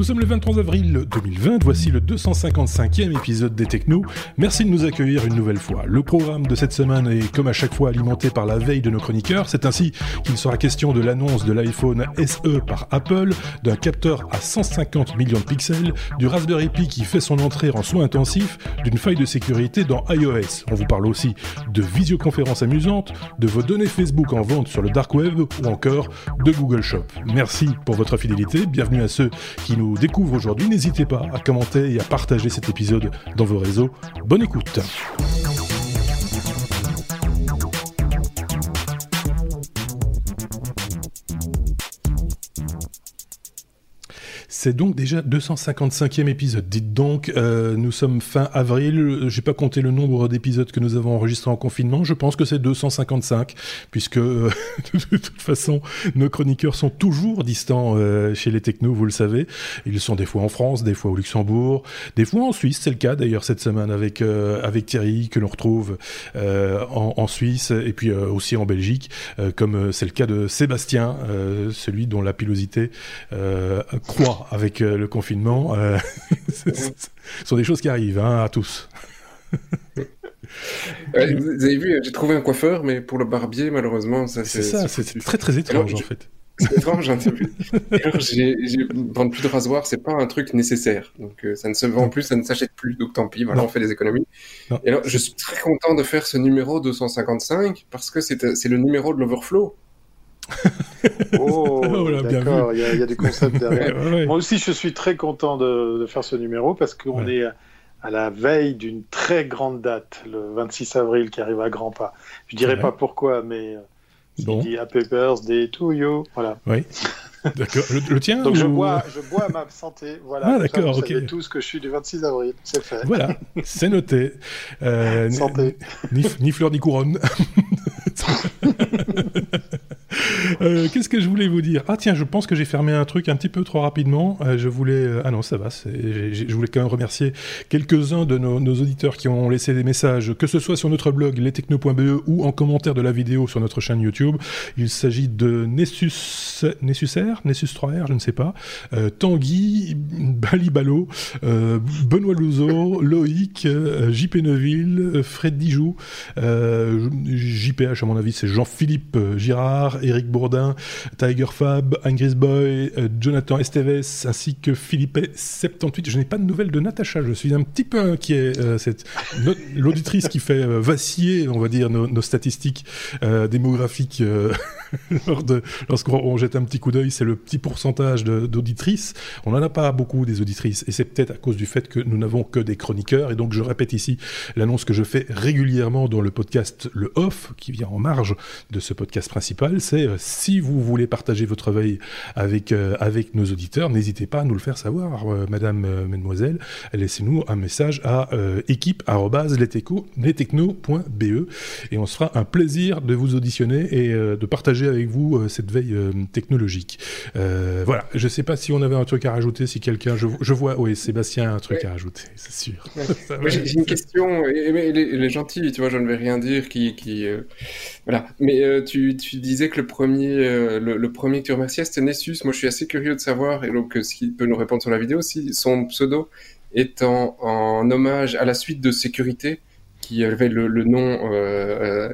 Nous sommes le 23 avril 2020, voici le 255e épisode des Technos. Merci de nous accueillir une nouvelle fois. Le programme de cette semaine est comme à chaque fois alimenté par la veille de nos chroniqueurs. C'est ainsi qu'il sera question de l'annonce de l'iPhone SE par Apple, d'un capteur à 150 millions de pixels, du Raspberry Pi qui fait son entrée en soins intensifs, d'une faille de sécurité dans iOS. On vous parle aussi de visioconférences amusantes, de vos données Facebook en vente sur le dark web ou encore de Google Shop. Merci pour votre fidélité. Bienvenue à ceux qui nous découvre aujourd'hui, n'hésitez pas à commenter et à partager cet épisode dans vos réseaux. Bonne écoute C'est donc déjà 255e épisode. Dites donc, euh, nous sommes fin avril. J'ai pas compté le nombre d'épisodes que nous avons enregistrés en confinement. Je pense que c'est 255, puisque euh, de toute façon, nos chroniqueurs sont toujours distants euh, chez les technos, vous le savez. Ils sont des fois en France, des fois au Luxembourg, des fois en Suisse. C'est le cas d'ailleurs cette semaine avec avec Thierry que l'on retrouve en, en, Suisse et puis aussi en Belgique, comme c'est le cas de Sébastien, celui dont la pilosité croît avec euh, le confinement. Euh, ce sont des choses qui arrivent hein, à tous. vous avez vu, j'ai trouvé un coiffeur, mais pour le barbier, malheureusement, ça c'est. ça, c'est très très étrange en fait. C'est étrange, hein, j'ai vendre plus de rasoir, c'est pas un truc nécessaire. Donc euh, ça ne se vend plus, ça ne s'achète plus. Donc tant pis, voilà, on fait des économies. Et alors, je suis très content de faire ce numéro 255 parce que c'est le numéro de l'Overflow. Oh, d'accord, il y, a du concept derrière. Moi aussi, je suis très content de, faire ce numéro parce qu'on est à la veille d'une très grande date, le 26 avril, qui arrive à grands pas. Je dirais pas pourquoi, mais euh, bon. dit Happy Birthday to you. Voilà. Oui. D'accord. Le, tien Donc je, bois, je bois ma santé. Voilà. Ah, d'accord, ok. Vous tout ce que je suis du 26 avril. C'est fait. Voilà, c'est noté. Euh, santé. Ni, ni fleur ni couronne. Euh, qu'est-ce que je voulais vous dire? Ah tiens, je pense que j'ai fermé un truc un petit peu trop rapidement. Euh, je voulais... Euh, ah non, ça va. Je voulais quand même remercier quelques-uns de nos, auditeurs qui ont laissé des messages, que ce soit sur notre blog lestechno.be ou en commentaire de la vidéo sur notre chaîne YouTube. Il s'agit de Nessus, Nessus R, Nessus 3R, je ne sais pas, Tanguy, Balibalo, Benoît Louzeau, Loïc, JP Neuville, Fred Dijoux, JPH à mon avis c'est Jean-Philippe Girard, Eric Bourdin, Tiger Fab, Angris Boy, euh, Jonathan Esteves, ainsi que Philippe78. Je n'ai pas de nouvelles de Natacha, je suis un petit peu inquiet. Euh, cette l'auditrice qui fait euh, vaciller, on va dire, nos, statistiques démographiques lorsqu'on jette un petit coup d'œil, c'est le petit pourcentage d'auditrices. On n'en a pas beaucoup des auditrices, et c'est peut-être à cause du fait que nous n'avons que des chroniqueurs. Et donc je répète ici l'annonce que je fais régulièrement dans le podcast Le Off, qui vient en marge de ce podcast principal, c'est euh, si vous voulez partager votre veille avec, euh, avec nos auditeurs, n'hésitez pas à nous le faire savoir, euh, madame, mademoiselle. Laissez-nous un message à équipe.lestechno.be et on se fera un plaisir de vous auditionner et de partager avec vous cette veille technologique. voilà, je ne sais pas si on avait un truc à rajouter, si quelqu'un... Je, vois, oui, Sébastien a un truc à rajouter, c'est sûr. J'ai une question, et, elle, est, gentille, tu vois, je ne vais rien dire qui... qui voilà, mais tu, tu disais que le premier, euh, le, premier que tu remerciais, c'était Nessus. Moi, je suis assez curieux de savoir, et donc, euh, s'il peut nous répondre sur la vidéo, si son pseudo est en, hommage à la suite de sécurité qui avait le, nom euh,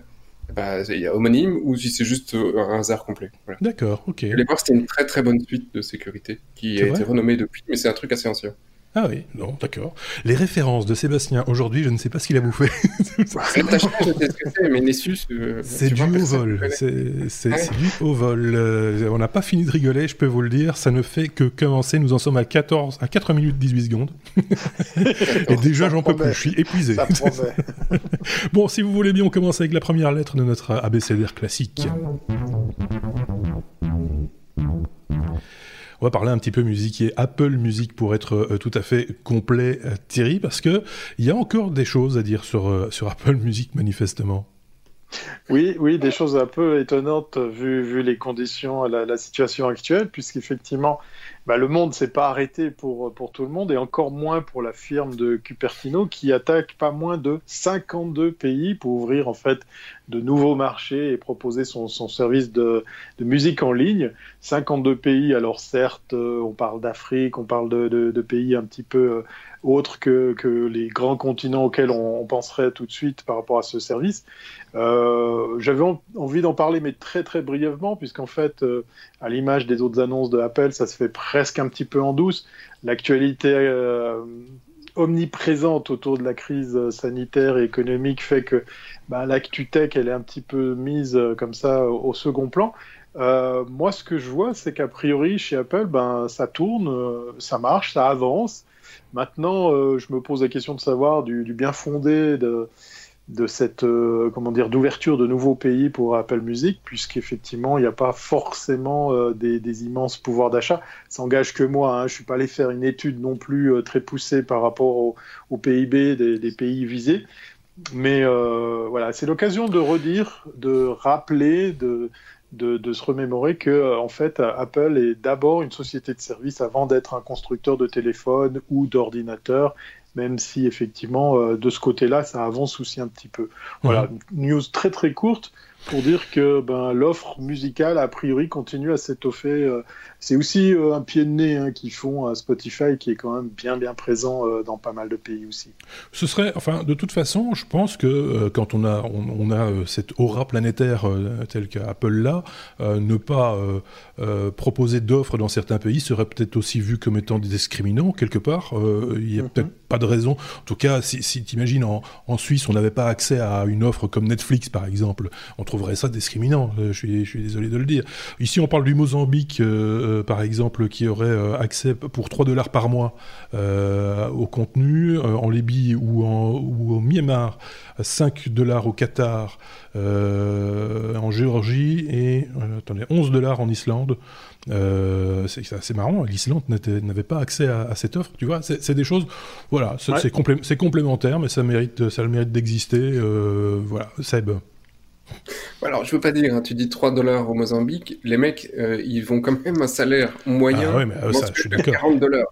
bah, homonyme ou si c'est juste un hasard complet. D'accord, ok. À l'époque, c'était une très très bonne suite de sécurité qui a été renommée depuis, mais c'est un truc assez ancien. Ah oui, non, d'accord. Les références de Sébastien aujourd'hui, je ne sais pas ce qu'il a bouffé. mais Nessus. Euh, c'est du haut vol. C'est du haut vol. Euh, on n'a pas fini de rigoler, je peux vous le dire. Ça ne fait que commencer. Nous en sommes à 14, à 4 minutes 18 secondes. Et déjà, j'en peux plus. Je suis épuisé. bon, si vous voulez bien, on commence avec la première lettre de notre abécédaire classique. On va parler un petit peu musique et Apple Music pour être euh, tout à fait complet, euh, Thierry, parce que il y a encore des choses à dire sur, euh, sur Apple Music manifestement. Oui, oui, des choses un peu étonnantes vu, vu les conditions, la, la situation actuelle, puisqu'effectivement, bah, le monde s'est pas arrêté pour, pour tout le monde et encore moins pour la firme de Cupertino qui attaque pas moins de 52 pays pour ouvrir en fait de nouveaux marchés et proposer son, son service de, de, musique en ligne. 52 pays, alors certes, euh, on parle d'Afrique, on parle de, de, de, pays un petit peu euh, autres que, les grands continents auxquels on, penserait tout de suite par rapport à ce service. Euh, J'avais envie d'en parler, mais très très brièvement, puisqu'en fait, euh, à l'image des autres annonces de Apple, ça se fait presque un petit peu en douce. L'actualité euh, omniprésente autour de la crise sanitaire et économique fait que bah, l'actu tech, elle est un petit peu mise comme ça au, second plan. Moi, ce que je vois, c'est qu'a priori, chez Apple, ben, ça tourne, ça marche, ça avance. Maintenant, euh, je me pose la question de savoir du, bien fondé de, cette euh, comment dire d'ouverture de nouveaux pays pour Apple Music, puisqu'effectivement, il n'y a pas forcément euh, des, immenses pouvoirs d'achat. Ça engage que moi. Hein. Je suis pas allé faire une étude non plus euh, très poussée par rapport au, PIB des, pays visés. Mais voilà, c'est l'occasion de redire, de rappeler, de, de, de, se remémorer que euh, en fait Apple est d'abord une société de service avant d'être un constructeur de téléphone ou d'ordinateur même si effectivement euh, de ce côté-là ça avance aussi un petit peu. Voilà, mmh. news très très courte pour dire que ben, l'offre musicale a priori continue à s'étoffer. Euh, c'est aussi euh, un pied de nez hein, qu'ils font à Spotify qui est quand même bien bien présent euh, dans pas mal de pays aussi. Ce serait, enfin, de toute façon, je pense que euh, quand on a on, on a cette aura planétaire telle qu'Apple l'a, ne pas proposer d'offres dans certains pays serait peut-être aussi vu comme étant discriminant quelque part. Il n'y a mm -hmm. peut-être pas de raison. En tout cas, si, si tu imagines en, en, Suisse, on n'avait pas accès à une offre comme Netflix par exemple, on trouverait ça discriminant. je suis, je suis désolé de le dire. Ici, on parle du Mozambique. Euh, par exemple, qui aurait euh, accès pour 3 dollars par mois euh, au contenu, en Libye ou, en, ou au Myanmar, 5 dollars au Qatar, en Géorgie et attendez, 11 dollars en Islande. Euh, c'est assez marrant, l'Islande n'avait pas accès à, à, cette offre, tu vois. C'est des choses, voilà, c'est ouais. complé complémentaire, mais ça mérite, ça le mérite d'exister. Euh, voilà, Seb. Alors, je veux pas dire, hein, tu dis 3 dollars au Mozambique, les mecs, euh, ils vont quand même un salaire moyen. Ah ouais, mais euh, ça, je suis d'accord. 40 dollars.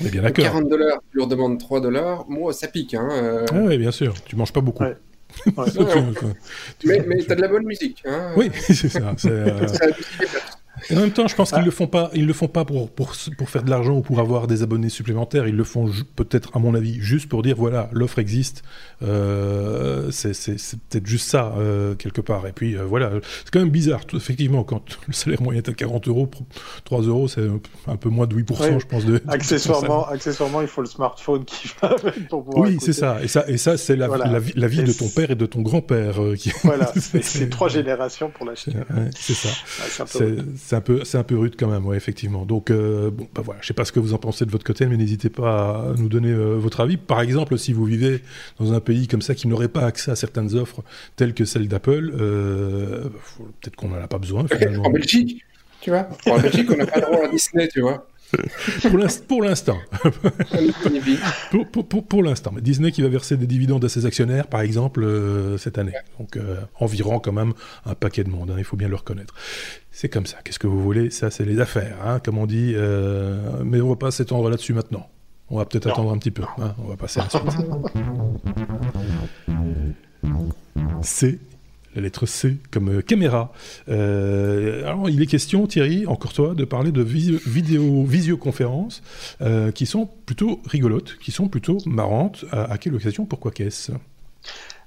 On est bien d'accord. 40 dollars, tu leur demandes 3 dollars, moi, ça pique. Hein, euh... ah oui, bien sûr, tu manges pas beaucoup. Ouais. Ouais. mais mais tu as de la bonne musique. Hein. Oui, c'est ça. Euh... Et en même temps, je pense ah. qu'ils le font pas. Ils le font pas pour pour pour faire de l'argent ou pour avoir des abonnés supplémentaires. Ils le font peut-être, à mon avis, juste pour dire voilà, l'offre existe. Euh, c'est peut-être juste ça euh, quelque part. Et puis euh, voilà, c'est quand même bizarre. Tout, effectivement, quand le salaire moyen est à 40 euros, 3 euros, c'est un peu moins de 8%, ouais. je pense. De, accessoirement, accessoirement, il faut le smartphone qui va pour pouvoir. Oui, c'est ça. Et ça, et ça, c'est la, voilà. la, la, vie et de ton père et de ton grand-père euh, qui. Voilà, c'est trois générations pour l'acheter. Ouais, c'est ça. C'est un peu, c'est un peu rude quand même, ouais, effectivement. Donc, euh, bon, bah voilà, je sais pas ce que vous en pensez de votre côté, mais n'hésitez pas à nous donner euh, votre avis. Par exemple, si vous vivez dans un pays comme ça qui n'aurait pas accès à certaines offres telles que celles d'Apple, euh, peut-être qu'on n'en a pas besoin. Finalement. En Belgique, tu vois. En Belgique, on n'a pas droit à Disney, tu vois pour l'instant. pour, pour, pour, pour l'instant. Mais Disney qui va verser des dividendes à ses actionnaires, par exemple, euh, cette année. Donc, euh, environ quand même un paquet de monde, hein, il faut bien le reconnaître. C'est comme ça. Qu'est-ce que vous voulez? Ça, c'est les affaires, hein, comme on dit. Euh, mais on va pas s'étendre là-dessus maintenant. On va peut-être attendre un petit peu. Hein, on va passer à la suite. C'est la lettre C comme euh, caméra. Euh, alors, il est question, Thierry, encore toi, de parler de visio, vidéo, visioconférences euh, qui sont plutôt rigolotes, qui sont plutôt marrantes. À, à quelle occasion Pourquoi qu'est-ce?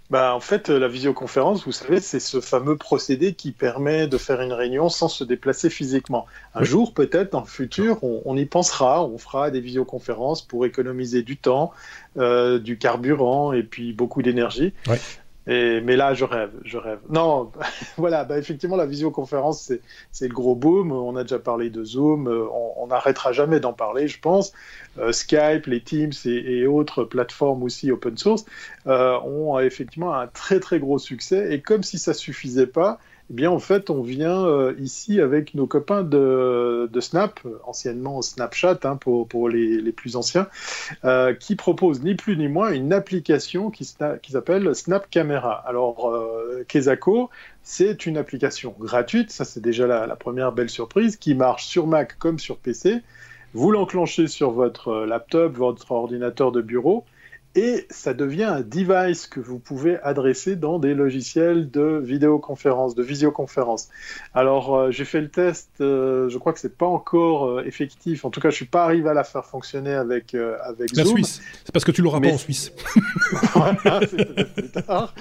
Bah, en fait, la visioconférence, vous savez, c'est ce fameux procédé qui permet de faire une réunion sans se déplacer physiquement. Un oui. jour, peut-être, dans le futur, on, on, y pensera, on fera des visioconférences pour économiser du temps, euh, du carburant et puis beaucoup d'énergie. Ouais. Et, mais là, je rêve, je rêve. Non, voilà, bah, effectivement, la visioconférence, c'est le gros boom. On a déjà parlé de Zoom, on n'arrêtera jamais d'en parler, je pense. Euh, Skype, les Teams et, et, autres plateformes aussi open source euh, ont effectivement un très très gros succès. Et comme si ça suffisait pas, eh bien en fait on vient euh, ici avec nos copains de, Snap, anciennement Snapchat hein, pour, pour les, les, plus anciens, euh, qui proposent ni plus ni moins une application qui, s'appelle Snap Camera. Alors euh, Kezako, c'est une application gratuite, ça c'est déjà la, la, première belle surprise, qui marche sur Mac comme sur PC. Vous l'enclenchez sur votre laptop, votre ordinateur de bureau, et ça devient un device que vous pouvez adresser dans des logiciels de vidéoconférence, de visioconférence. Alors, euh, j'ai fait le test, euh, je crois que c'est pas encore euh, effectif. En tout cas, je suis pas arrivé à la faire fonctionner avec, avec la Suisse. C'est parce que tu l'auras pas en Suisse. voilà, c'est plus tard.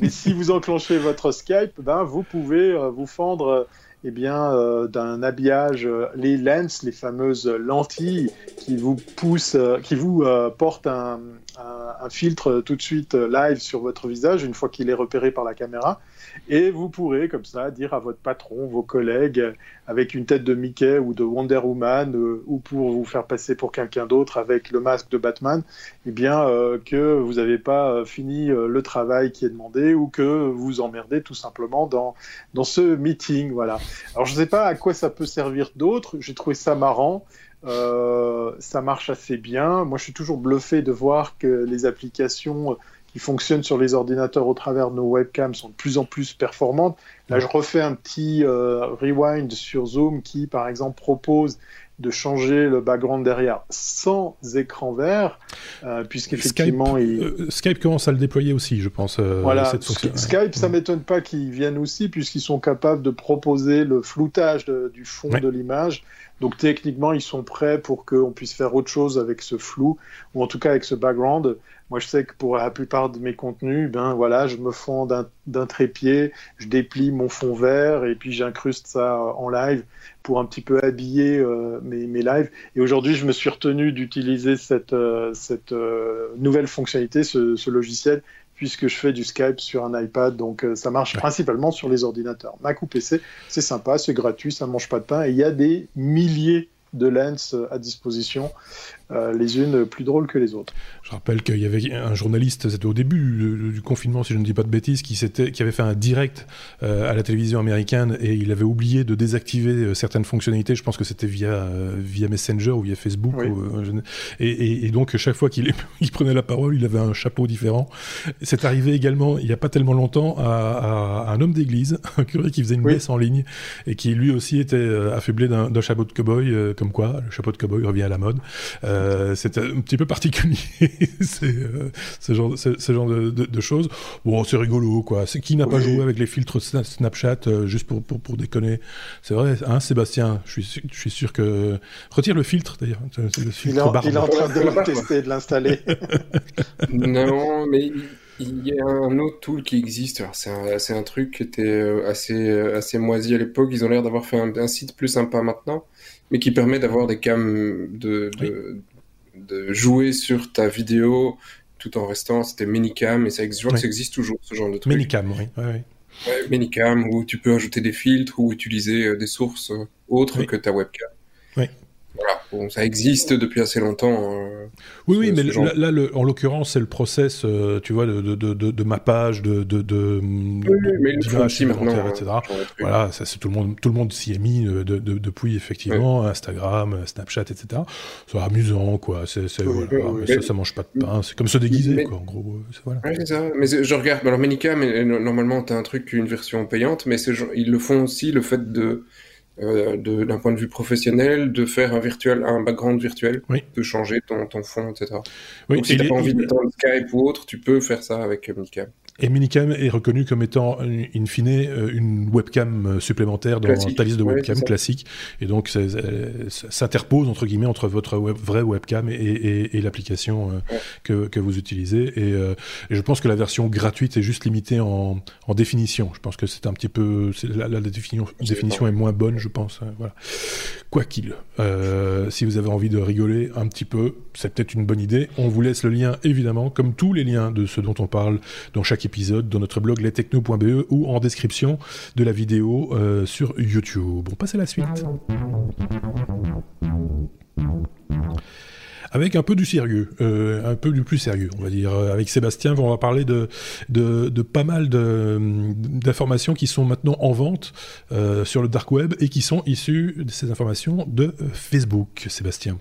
Mais si vous enclenchez votre Skype, ben, vous pouvez vous fendre eh bien, euh, d'un habillage, euh, les lens, les fameuses lentilles qui vous poussent, euh, qui vous portent un, un, filtre tout de suite live sur votre visage une fois qu'il est repéré par la caméra. Et vous pourrez, comme ça, dire à votre patron, vos collègues, avec une tête de Mickey ou de Wonder Woman, euh, ou pour vous faire passer pour quelqu'un d'autre avec le masque de Batman, eh bien, euh, que vous n'avez pas euh, fini le travail qui est demandé ou que vous emmerdez tout simplement dans, dans ce meeting. Voilà. Alors, je ne sais pas à quoi ça peut servir d'autre. J'ai trouvé ça marrant. Ça marche assez bien. Moi, je suis toujours bluffé de voir que les applications qui fonctionnent sur les ordinateurs au travers de nos webcams sont de plus en plus performantes. Là, je refais un petit euh, rewind sur Zoom qui, par exemple, propose de changer le background derrière sans écran vert, euh, puisqu'effectivement... Skype, il... Euh, Skype commence à le déployer aussi, je pense. voilà, Skype, ça m'étonne pas qu'ils viennent aussi, puisqu'ils sont capables de proposer le floutage du fond de l'image. Donc techniquement, ils sont prêts pour qu'on puisse faire autre chose avec ce flou, ou en tout cas avec ce background. Moi, je sais que pour la plupart de mes contenus, ben voilà, je me fonds d'un trépied, je déplie mon fond vert et puis j'incruste ça en live pour un petit peu habiller euh, mes, lives. Et aujourd'hui, je me suis retenu d'utiliser cette, euh, euh, nouvelle fonctionnalité, ce, logiciel, puisque je fais du Skype sur un iPad. Donc, ça marche principalement sur les ordinateurs. Mac ou PC, c'est sympa, c'est gratuit, ça mange pas de pain. Et il y a des milliers de lens à disposition. Euh, les unes plus drôles que les autres. Je rappelle qu'il y avait un journaliste, c'était au début du confinement, si je ne dis pas de bêtises, qui, qui avait fait un direct euh, à la télévision américaine et il avait oublié de désactiver euh, certaines fonctionnalités. Je pense que c'était via, via Messenger ou via Facebook. et, donc, chaque fois qu'il prenait la parole, il avait un chapeau différent. C'est arrivé également, il n'y a pas tellement longtemps, à, un homme d'église, un curé qui faisait une messe en ligne et qui lui aussi était affublé d'un chapeau de cow-boy, comme quoi le chapeau de cow-boy revient à la mode. Euh, c'est un petit peu particulier, euh, ce genre, ce, genre de, choses. Bon, c'est rigolo, quoi. Qui n'a pas joué avec les filtres Snapchat euh, juste pour, pour, pour déconner? C'est vrai, hein, Sébastien? Je suis, je suis sûr que. Retire le filtre, d'ailleurs. il, est en, train de le tester, de l'installer. non, mais il y a un autre tool qui existe. C'est un, un, truc qui était assez, assez moisi à l'époque. Ils ont l'air d'avoir fait un, site plus sympa maintenant mais qui permet d'avoir des cams de, de, jouer sur ta vidéo tout en restant. C'était Minicam et ça, je que ça existe toujours ce genre de truc. Minicam, oui. Ouais. Minicam où tu peux ajouter des filtres ou utiliser euh, des sources autres que ta webcam. Oui. Voilà, bon, ça existe depuis assez longtemps. Euh, oui, oui, mais là, en l'occurrence, c'est le process, euh, tu vois, de, de, de, de mappage, de, de, de d'images supplémentaires, etc. Voilà, ça, c'est tout le monde, tout le monde s'y est mis euh, de, depuis effectivement Instagram, Snapchat, etc. C'est amusant, quoi. C'est, voilà, mais ça, ça mange pas de pain. C'est comme se déguiser, quoi. En gros, voilà. c'est ça. Mais je regarde. Alors, Menica, mais normalement, t'as un truc, une version payante, mais ils le font aussi, le fait de d'un point de vue professionnel, de faire un virtuel, un background virtuel, de changer ton, ton fond, etc. Oui, Donc, si t'as pas envie de Skype ou autre, tu peux faire ça avec Minicam. Et Minicam est reconnu comme étant, in fine, euh, une webcam euh, supplémentaire dans ta liste de webcams classique. Et donc, ça s'interpose, entre guillemets, entre votre web, vraie webcam et, et, l'application euh, que, que, vous utilisez. Et, et, je pense que la version gratuite est juste limitée en, en définition. Je pense que c'est un petit peu... La, la, définition, définition est moins bonne, je pense. Voilà. Quoi qu'il, si vous avez envie de rigoler un petit peu, c'est peut-être une bonne idée. On vous laisse le lien, évidemment, comme tous les liens de ce dont on parle dans chaque épisode dans notre blog lestechno.be ou en description de la vidéo euh, sur YouTube. On passe à la suite. Avec un peu du sérieux, un peu du plus sérieux, on va dire. Avec Sébastien, on va parler de, pas mal d'informations qui sont maintenant en vente sur le dark web et qui sont issues de ces informations de Facebook. Sébastien.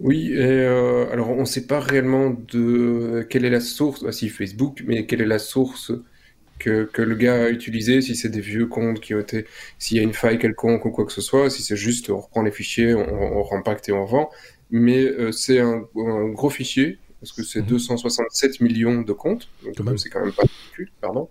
Oui, alors on ne sait pas réellement de quelle est la source, ah, si Facebook, mais quelle est la source que, le gars a utilisé, si c'est des vieux comptes qui ont été, s'il y a une faille quelconque ou quoi que ce soit, si c'est juste on reprend les fichiers, on rempacte et on vend. Mais euh, c'est un, gros fichier, parce que c'est 267 mhm. millions de comptes, donc c'est quand même pas pardon.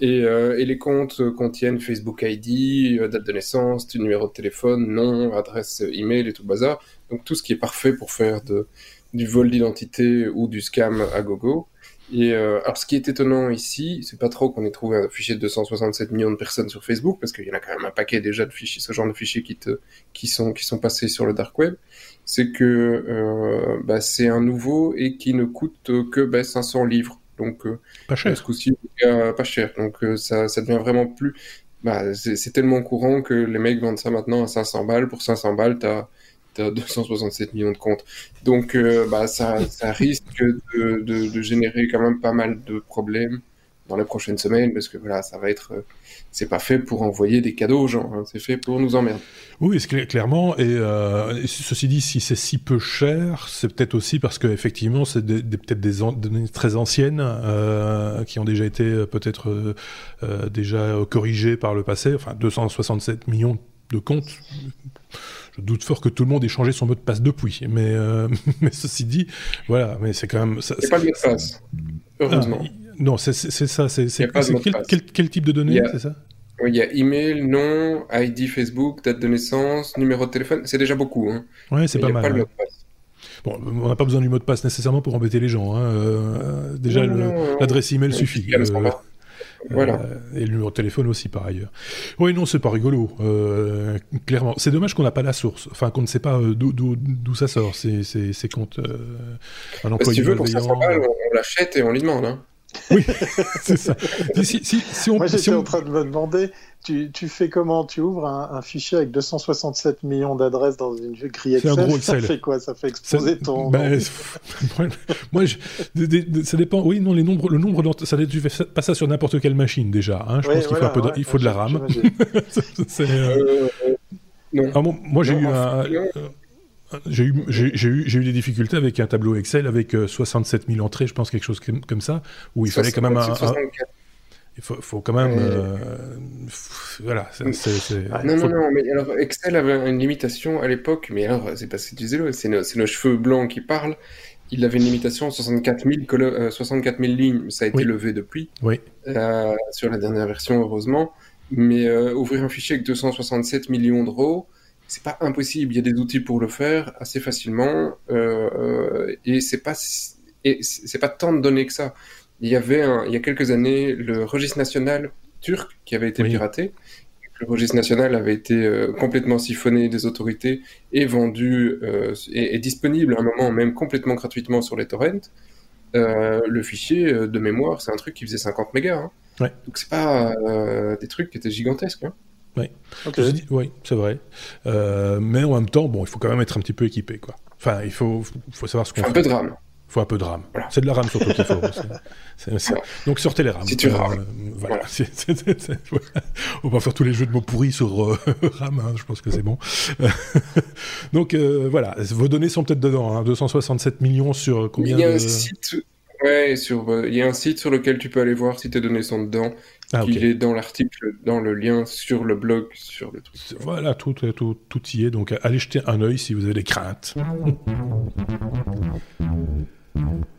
Et, euh, et, les comptes contiennent Facebook ID, euh, date de naissance, numéro de téléphone, nom, adresse email et tout le bazar. Donc tout ce qui est parfait pour faire de, du vol d'identité ou du scam à gogo. Et euh, alors, ce qui est étonnant ici, c'est pas trop qu'on ait trouvé un fichier de 267 millions de personnes sur Facebook, parce qu'il y en a quand même un paquet déjà de fichiers, ce genre de fichiers qui, te, qui, sont, qui sont passés sur le dark web. C'est que euh, bah, c'est un nouveau et qui ne coûte que bah, 500 livres. Donc, euh, pas cher. Ce coup-ci, pas cher. Donc, euh, ça, ça devient vraiment plus. Bah, c'est tellement courant que les mecs vendent ça maintenant à 500 balles. Pour 500 balles, t'as 267 millions de comptes. Donc, euh, bah, ça, risque de, de, générer quand même pas mal de problèmes dans les prochaines semaines, parce que voilà, ça va être, euh, c'est pas fait pour envoyer des cadeaux aux gens, hein. c'est fait pour nous emmerder. Oui, clairement. Euh, et ceci dit, si c'est si peu cher, c'est peut-être aussi parce que effectivement, c'est peut-être des, données très anciennes qui ont déjà été peut-être déjà corrigées par le passé. Enfin, 267 millions de comptes je doute fort que tout le monde ait changé son mot de passe depuis. Mais, euh, mais ceci dit, voilà, mais c'est quand même. C'est pas le mot de passe, heureusement. Ah, non, c'est ça. C'est quel, quel, type de données, c'est ça? Oui, il y a email, nom, ID Facebook, date de naissance, numéro de téléphone. C'est déjà beaucoup. Hein. Ouais, c'est pas mal. Pas le mot de passe. Bon, on n'a pas besoin du mot de passe nécessairement pour embêter les gens. Hein. Euh, déjà, l'adresse email suffit. Voilà. Euh, et le numéro de téléphone aussi, par ailleurs. Oui, non, c'est pas rigolo, euh, clairement. C'est dommage qu'on n'a pas la source, enfin qu'on ne sait pas euh, d'où ça sort, ces, ces, comptes. un employé si tu veux, pour ça, on l'achète et on lui demande. Hein. Oui, c'est ça. Si, si, si on, Moi, j'étais en train de me demander, tu, tu fais comment? Tu ouvres un, fichier avec 267 millions d'adresses dans une grille Excel, un gros Excel. Ça fait quoi? Ça fait exploser ton... Ben, moi, je, ça dépend. Oui, non, les nombres, le nombre, ça tu fais pas ça sur n'importe quelle machine déjà. Hein. Je pense qu'il faut, un peu de, il faut de la RAM. euh... non. Ah, moi, j'ai eu un... J'ai eu, eu, eu, des difficultés avec un tableau Excel avec 67 euh, 000 entrées, je pense, quelque chose comme ça, où il fallait quand même un, il faut, faut, quand même. Euh, voilà. non, non, non, mais alors Excel avait une limitation à l'époque, mais alors c'est parce que tu disais, c'est nos, nos, cheveux blancs qui parlent. Il avait une limitation à 64 000, 64 000 lignes, ça a été levé depuis. Oui. Euh, sur la dernière version, heureusement. Mais ouvrir un fichier avec 267 millions d'euros, c'est pas impossible. Il y a des outils pour le faire assez facilement, euh, euh et c'est pas et c'est pas tant de données que ça. Il y avait un, il y a quelques années le registre national turc qui avait été piraté. Le registre national avait été euh, complètement siphonné des autorités et vendu euh, et, disponible à un moment même complètement gratuitement sur les torrents. Le fichier de mémoire, c'est un truc qui faisait 50 mégas. Hein. Ouais. Donc c'est pas des trucs qui étaient gigantesques. Hein. Oui, oui c'est vrai. Euh, mais en même temps, bon, il faut quand même être un petit peu équipé, quoi. Enfin, il faut, faut savoir ce qu'on fait. Un peu de RAM. Il faut un peu de RAM. C'est de la RAM surtout qu'il faut. Donc sortez les RAM. Si tu. Euh, voilà. On va faire tous les jeux de mots pourris sur euh, RAM, hein, je pense que c'est bon. Donc voilà, vos données sont peut-être dedans. Hein, 267 millions sur combien Il y a un site... Ouais, sur, il y a un site sur lequel tu peux aller voir si tes données sont dedans. Ah, Il est dans l'article, dans le lien sur le blog, sur le truc. Voilà, tout, tout, tout y est. Donc allez jeter un œil si vous avez des craintes. On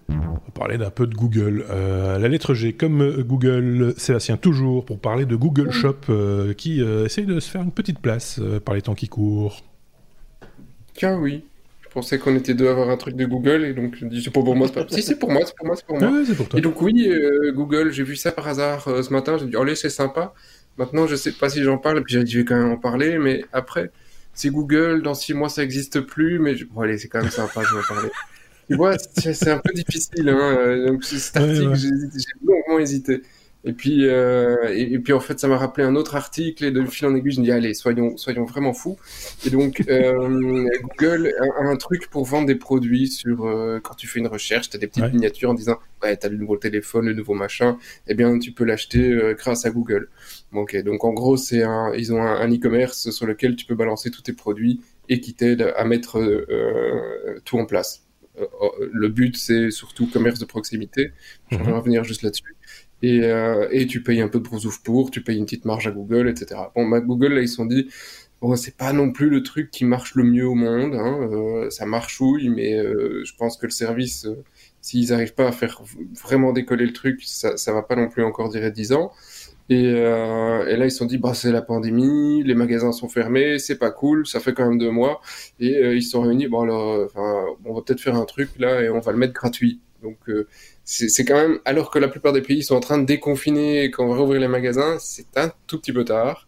va parler d'un peu de Google. Euh, la lettre G, comme euh, Google, Sébastien, toujours pour parler de Google Shop, euh, qui essaye de se faire une petite place par les temps qui courent. Tiens, oui pensais qu'on était deux à avoir un truc de Google et donc je dis c'est pas pour moi, c'est pas... si c'est pour moi, c'est pour moi, c'est pour moi. Ouais, pour toi. Et donc oui, euh, Google, j'ai vu ça par hasard euh, ce matin, j'ai dit allez c'est sympa. Maintenant je sais pas si j'en parle, et puis j'ai dit je vais quand même en parler, mais après c'est Google, dans six mois ça existe plus, mais bon allez c'est quand même sympa, je vais en parler. Tu vois, c'est un peu difficile, hein, euh, donc cet article j'ai longuement hésité. Et puis, euh, et, puis en fait, ça m'a rappelé un autre article et de fil en aiguille, je me dis allez, soyons, soyons vraiment fous. Et donc, euh, Google a, un truc pour vendre des produits sur euh, quand tu fais une recherche, tu as des petites miniatures en disant ouais, tu as le nouveau téléphone, le nouveau machin, eh bien tu peux l'acheter euh, grâce à Google. Ok, donc en gros, c'est un, ils ont un e-commerce sur lequel tu peux balancer tous tes produits et qui t'aide à mettre euh, tout en place. Oh, le but, c'est surtout commerce de proximité. Je vais mhm. revenir juste là-dessus. Et, euh, et, tu payes un peu de brousouf pour, tu payes une petite marge à Google, etc. Bon, bah, Google, là, ils se sont dit, bon, c'est pas non plus le truc qui marche le mieux au monde, hein, euh, ça mais euh, je pense que le service, euh, s'ils n'arrivent pas à faire vraiment décoller le truc, ça, ça va pas non plus encore durer 10 ans. Et, là, ils se sont dit, bah, c'est la pandémie, les magasins sont fermés, c'est pas cool, ça fait quand même deux mois. Et ils se sont réunis, bon, alors, on va peut-être faire un truc là et on va le mettre gratuit. Donc, euh, c'est quand même, alors que la plupart des pays sont en train de déconfiner et qu'on va rouvrir les magasins, c'est un tout petit peu tard.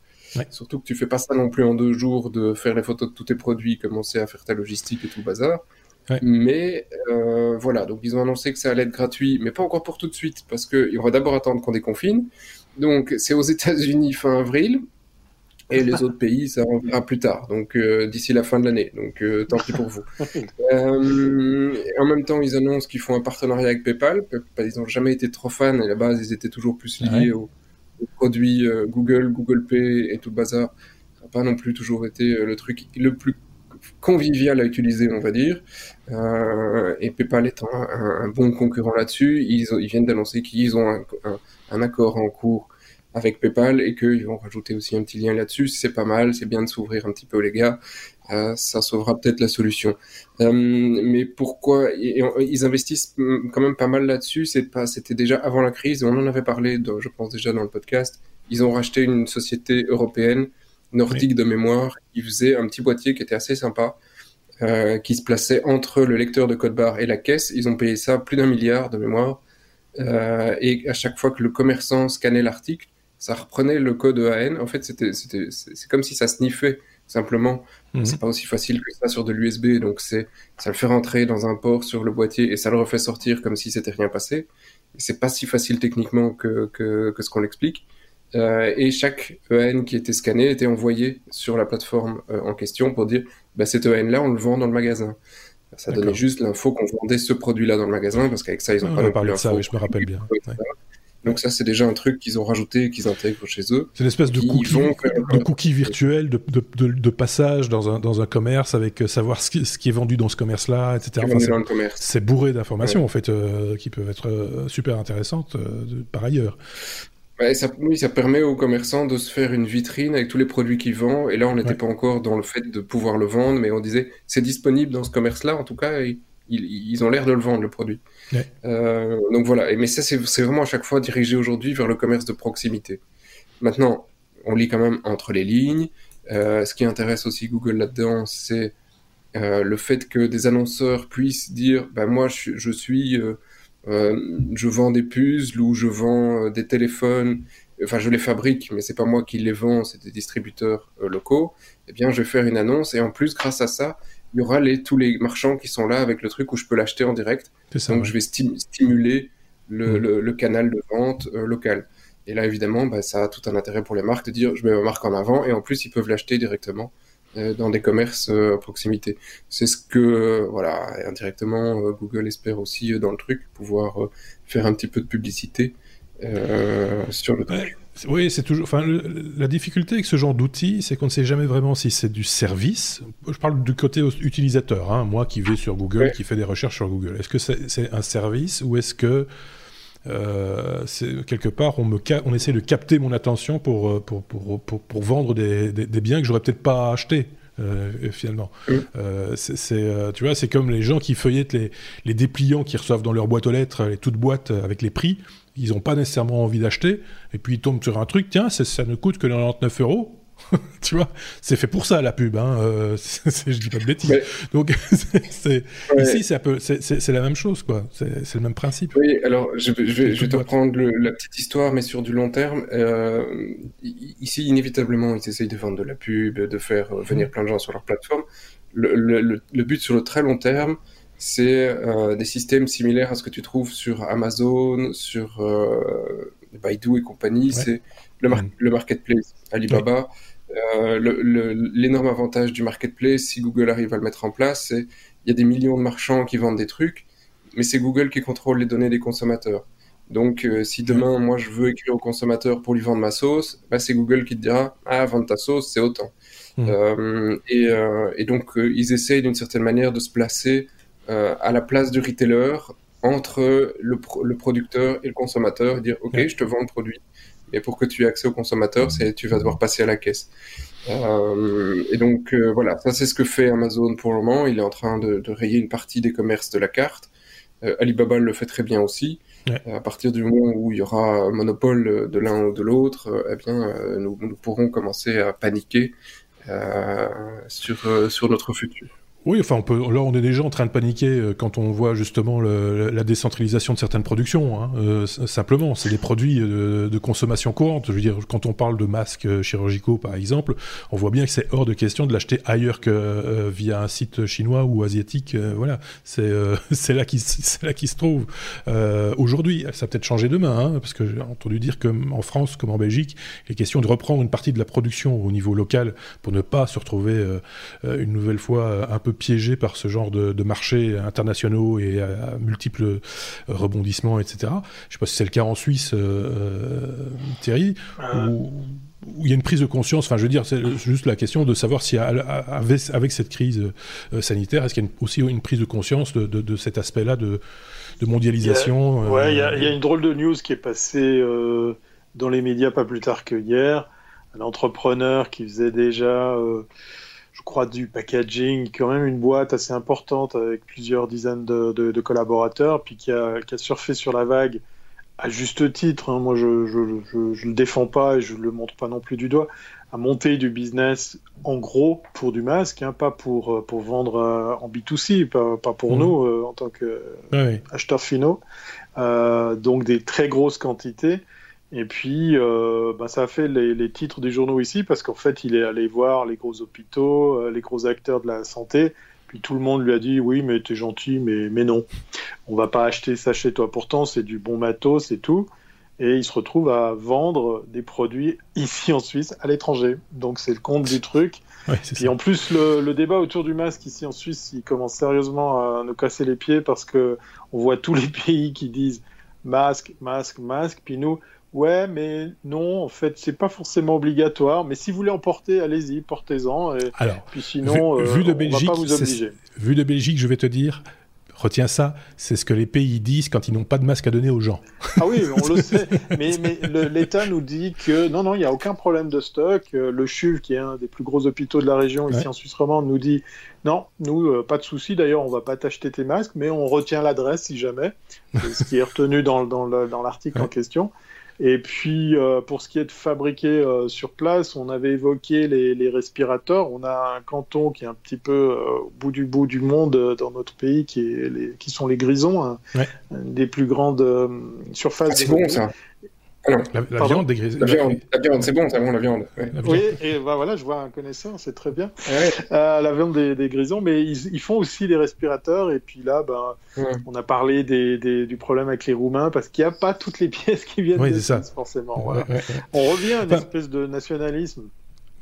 Surtout que tu fais pas ça non plus en deux jours de faire les photos de tous tes produits, commencer à faire ta logistique et tout le bazar. Mais euh, voilà, donc ils ont annoncé que ça allait être gratuit, mais pas encore pour tout de suite, parce qu'on va d'abord attendre qu'on déconfine. Donc c'est aux États-Unis fin avril, et les autres pays, ça reviendra plus tard, donc euh, d'ici la fin de l'année. Donc euh, tant pis pour vous. Euh, en même temps, ils annoncent qu'ils font un partenariat avec PayPal. Ils n'ont jamais été trop fans. À la base, ils étaient toujours plus liés aux, produits Google, Google Pay et tout le bazar. Ça n'a pas non plus toujours été le truc le plus convivial à utiliser, on va dire. et PayPal étant un, un bon concurrent là-dessus, ils, ils, viennent d'annoncer qu'ils ont un accord en cours avec PayPal et qu'ils vont rajouter aussi un petit lien là-dessus. C'est pas mal, c'est bien de s'ouvrir un petit peu les gars. Euh, ça sauvera peut-être la solution. Euh, mais pourquoi ils investissent quand même pas mal là-dessus C'est pas, c'était déjà avant la crise. On en avait parlé, je pense déjà dans le podcast. Ils ont racheté une société européenne nordique de mémoire qui faisait un petit boîtier qui était assez sympa. Euh, qui se plaçait entre le lecteur de code barre et la caisse. Ils ont payé ça plus d'un milliard de mémoire. Euh, et à chaque fois que le commerçant scannait l'article, ça reprenait le code EAN. En fait, c'était, c'est comme si ça sniffait simplement. Mhm. C'est pas aussi facile que ça sur de l'USB, donc c'est, ça le fait rentrer dans un port sur le boîtier et ça le refait sortir comme si c'était rien passé. C'est pas si facile techniquement que, que, que ce qu'on l'explique. Euh, et chaque EAN qui était scanné était envoyé sur la plateforme euh, en question pour dire, bah, cet EAN-là, on le vend dans le magasin. Ça donnait juste l'info qu'on vendait ce produit-là dans le magasin, parce qu'avec ça, ils ont pas parlé de ça, oui, je me rappelle bien. Donc ça, c'est déjà un truc qu'ils ont rajouté, qu'ils intègrent chez eux. C'est une espèce de cookie, de cookie virtuel, de, de, de, passage dans un, dans un commerce avec euh, savoir ce qui, ce qui, est vendu dans ce commerce-là, etc. c'est bourré d'informations, en fait, euh, qui peuvent être euh, super intéressantes par ailleurs. ça, oui, ça permet aux commerçants de se faire une vitrine avec tous les produits qu'ils vendent. Et là, on n'était pas encore dans le fait de pouvoir le vendre, mais on disait c'est disponible dans ce commerce-là. En tout cas, ils, ils ont l'air de le vendre, le produit. Euh, donc voilà, mais ça c'est vraiment à chaque fois dirigé aujourd'hui vers le commerce de proximité. Maintenant, on lit quand même entre les lignes. Euh, ce qui intéresse aussi Google là-dedans, c'est euh, le fait que des annonceurs puissent dire, ben moi je, suis, je vends des puzzles ou je vends des téléphones. Enfin, je les fabrique, mais c'est pas moi qui les vends, c'est des distributeurs locaux. Eh bien, je vais faire une annonce et en plus, grâce à ça, il y aura les, tous les marchands qui sont là avec le truc où je peux l'acheter en direct. Donc je vais stimuler le, mm. le, canal de vente euh, local. Et là, évidemment, bah, ça a tout un intérêt pour les marques de dire je mets ma marque en avant et en plus, ils peuvent l'acheter directement euh, dans des commerces euh, à proximité. C'est ce que, voilà, indirectement, Google espère aussi dans le truc, pouvoir faire un petit peu de publicité sur le truc. Oui, c'est toujours. Enfin, la difficulté avec ce genre d'outils, c'est qu'on ne sait jamais vraiment si c'est du service. Je parle du côté utilisateur, hein, moi qui vais sur Google, qui fait des recherches sur Google. Est-ce que c'est un service ou est-ce que euh, quelque part on, me on essaie de capter mon attention pour, euh, pour, pour, pour, vendre des, des, biens que j'aurais peut-être pas achetés euh, finalement. Euh, c'est, tu vois, c'est comme les gens qui feuillettent les, les, dépliants qu'ils reçoivent dans leur boîte aux lettres, les toutes boîtes avec les prix. Ils n'ont pas nécessairement envie d'acheter, et puis ils tombent sur un truc, tiens, ça ne coûte que 99 euros. tu vois, c'est fait pour ça la pub. Hein. Euh, je dis pas de bêtises. Donc c'est, ici c'est peu, c'est, la même chose quoi. C'est, le même principe. Oui, alors je, vais, je vais te reprendre la petite histoire, mais sur du long terme. Euh, ici, inévitablement, ils essayent de vendre de la pub, de faire euh, venir mmh. plein de gens sur leur plateforme. Le, le, le but sur le très long terme, c'est euh, des systèmes similaires à ce que tu trouves sur Amazon, sur Baidu et compagnie, c'est le, le, marketplace. Alibaba, l'énorme avantage du marketplace, si Google arrive à le mettre en place, c'est il y a des millions de marchands qui vendent des trucs, mais c'est Google qui contrôle les données des consommateurs. Donc, euh, si demain, moi, je veux écrire au consommateur pour lui vendre ma sauce, bah, c'est Google qui te dira, ah, vendre ta sauce, c'est autant. Mmh. Euh, et, euh, et, donc, ils essayent d'une certaine manière de se placer à la place du retailer entre le, le, producteur et le consommateur et dire, OK, je te vends le produit. Mais pour que tu aies accès au consommateur, c'est tu vas devoir passer à la caisse. et donc, voilà, ça, c'est ce que fait Amazon pour le moment. Il est en train de, de rayer une partie des commerces de la carte. Alibaba le fait très bien aussi. À partir du moment où il y aura un monopole de l'un ou de l'autre, euh, eh bien, euh, nous, nous, pourrons commencer à paniquer euh, sur, sur notre futur. Oui, enfin, là, on est déjà en train de paniquer euh, quand on voit justement la décentralisation de certaines productions. Hein. Euh, simplement, c'est des produits euh, de, consommation courante. Je veux dire, quand on parle de masques chirurgicaux, par exemple, on voit bien que c'est hors de question de l'acheter ailleurs que via un site chinois ou asiatique. voilà, c'est là qui se trouve aujourd'hui. Ça peut-être changé demain, hein, parce que j'ai entendu dire qu'en France comme en Belgique, il est question de reprendre une partie de la production au niveau local pour ne pas se retrouver une nouvelle fois un peu piégé par ce genre de, marchés internationaux et à, multiples euh, rebondissements, etc. Je ne sais pas si c'est le cas en Suisse, euh, euh, Thierry, où, il y a une prise de conscience. Enfin, je veux dire, c'est juste la question de savoir si avec, cette crise sanitaire, est-ce qu'il y a aussi une prise de conscience de, cet aspect-là de, mondialisation Oui, il y, a une drôle de news qui est passée dans les médias pas plus tard que hier. Un entrepreneur qui faisait déjà crois, du packaging, quand même une boîte assez importante avec plusieurs dizaines de, collaborateurs, puis qui a, surfé sur la vague à juste titre. Hein. Moi, je ne le défends pas et je ne le montre pas non plus du doigt à monter du business en gros pour du masque, hein, pas pour, pour vendre euh, en B2C, pas, pour mmh. nous euh, en tant qu'acheteurs finaux. Euh, donc des très grosses quantités. Et puis, euh, bah, ça a fait les, titres des journaux ici parce qu'en fait, il est allé voir les gros hôpitaux, euh, les gros acteurs de la santé. Puis tout le monde lui a dit oui, mais t'es gentil, mais, mais non, on va pas acheter ça chez toi. Pourtant, c'est du bon matos et tout. Et il se retrouve à vendre des produits ici en Suisse, à l'étranger. Donc c'est le compte du truc. Ouais, et en plus, le, le, débat autour du masque ici en Suisse, il commence sérieusement à nous casser les pieds parce que on voit tous les pays qui disent masque, masque, masque. Puis nous, Ouais, mais non, en fait, c'est pas forcément obligatoire. Mais si vous voulez en porter, allez-y, portez-en. Alors, puis sinon, vu, de Belgique, va pas vous obliger. Vu de Belgique, je vais te dire, retiens ça, c'est ce que les pays disent quand ils n'ont pas de masque à donner aux gens. Ah oui, on le sait. Mais, mais l'État nous dit que non, non, il n'y a aucun problème de stock. Euh, le CHUV, qui est un des plus gros hôpitaux de la région ici en Suisse romande, nous dit non, nous, euh, pas de souci. D'ailleurs, on va pas t'acheter tes masques, mais on retient l'adresse si jamais. ce qui est retenu dans, dans l'article en question. Et puis, euh, pour ce qui est de fabriquer euh, sur place, on avait évoqué les, les, respirateurs. On a un canton qui est un petit peu euh, au bout du bout du monde dans notre pays, qui, est les, qui sont les Grisons, hein, des plus grandes surfaces. Ah, c'est bon ça. La, viande des La viande, la viande c'est bon, c'est bon la viande. Oui, et bah, voilà, je vois un connaisseur, c'est très bien. Euh, la viande des, grisons, mais ils, font aussi des respirateurs. Et puis là, ben, on a parlé des, du problème avec les Roumains parce qu'il n'y a pas toutes les pièces qui viennent de Suisse, forcément. On revient à une espèce de nationalisme.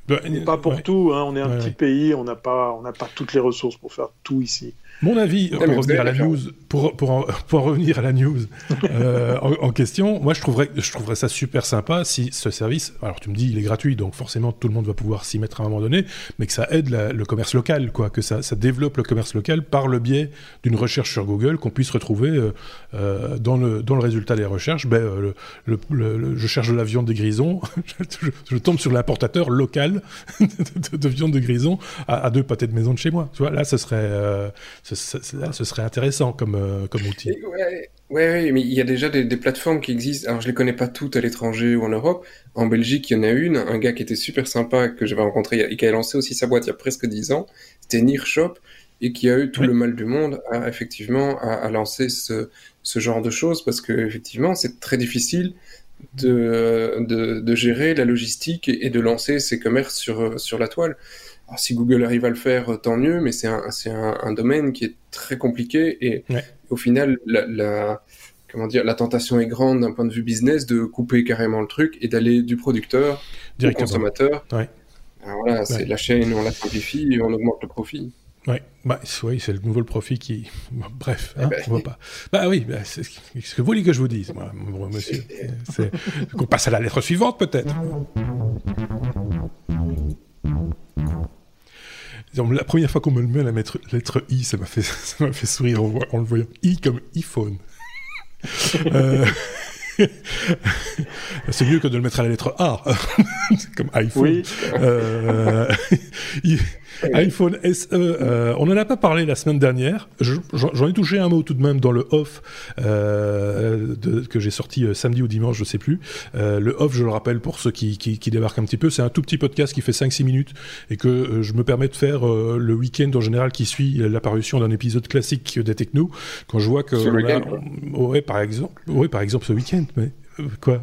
Bah, pas pour tout, hein, on est un petit pays, on n'a pas, on pas toutes les ressources pour faire tout ici. Mon avis, pour revenir à la news, pour, pour, en, pour revenir à la news euh, en, question, moi je trouverais, je trouverais ça super sympa si ce service, alors tu me dis il est gratuit, donc forcément tout le monde va pouvoir s'y mettre à un moment donné, mais que ça aide le commerce local, quoi, que ça, ça développe le commerce local par le biais d'une recherche sur Google, qu'on puisse retrouver euh, euh, dans, le, dans le résultat des recherches, ben, le, le, je cherche de la viande des grisons, je, tombe sur l'importateur local de, viande de grison à, deux pâtés de maison de chez moi. Tu vois, là ce serait ce, serait intéressant comme, euh, comme outil. Ouais, ouais, mais il y a déjà des, plateformes qui existent. Alors, je les connais pas toutes à l'étranger ou en Europe. En Belgique, il y en a une, un gars qui était super sympa, que j'avais rencontré et qui a lancé aussi sa boîte il y a presque 10 ans. C'était Nearshop et qui a eu tout le mal du monde à, effectivement, à, lancer ce, ce, genre de choses parce que, effectivement, c'est très difficile de, de, de, gérer la logistique et, de lancer ses commerces sur, sur la toile. Alors, si Google arrive à le faire, euh, tant mieux, mais c'est un, un, un, domaine qui est très compliqué et, au final, la, la, comment dire, la tentation est grande d'un point de vue business de couper carrément le truc et d'aller du producteur au consommateur. Ouais. voilà, c'est la chaîne, on la simplifie et on augmente le profit. Ouais, bah, oui, c'est le nouveau profit qui. Bref, hein, eh ben. on voit pas. Bah oui, bah, c'est ce que vous voulez que je vous dise, moi, monsieur. Qu'on passe à la lettre suivante, peut-être. La première fois qu'on me le met à la lettre, lettre I, ça m'a fait, ça fait sourire en, en, le voyant. I comme iPhone. euh... c'est mieux que de le mettre à la lettre A, comme iPhone. Oui. Euh, iPhone SE, euh, on n'en a pas parlé la semaine dernière. J'en ai touché un mot tout de même dans le off euh, de, que j'ai sorti samedi ou dimanche, je sais plus. le off, je le rappelle pour ceux qui, qui, qui débarquent un petit peu, c'est un tout petit podcast qui fait 5-6 minutes et que je me permets de faire le week-end en général qui suit l'apparition d'un épisode classique des techno. Quand je vois que on a, par exemple, ouais, par exemple ce week-end, mais Quoi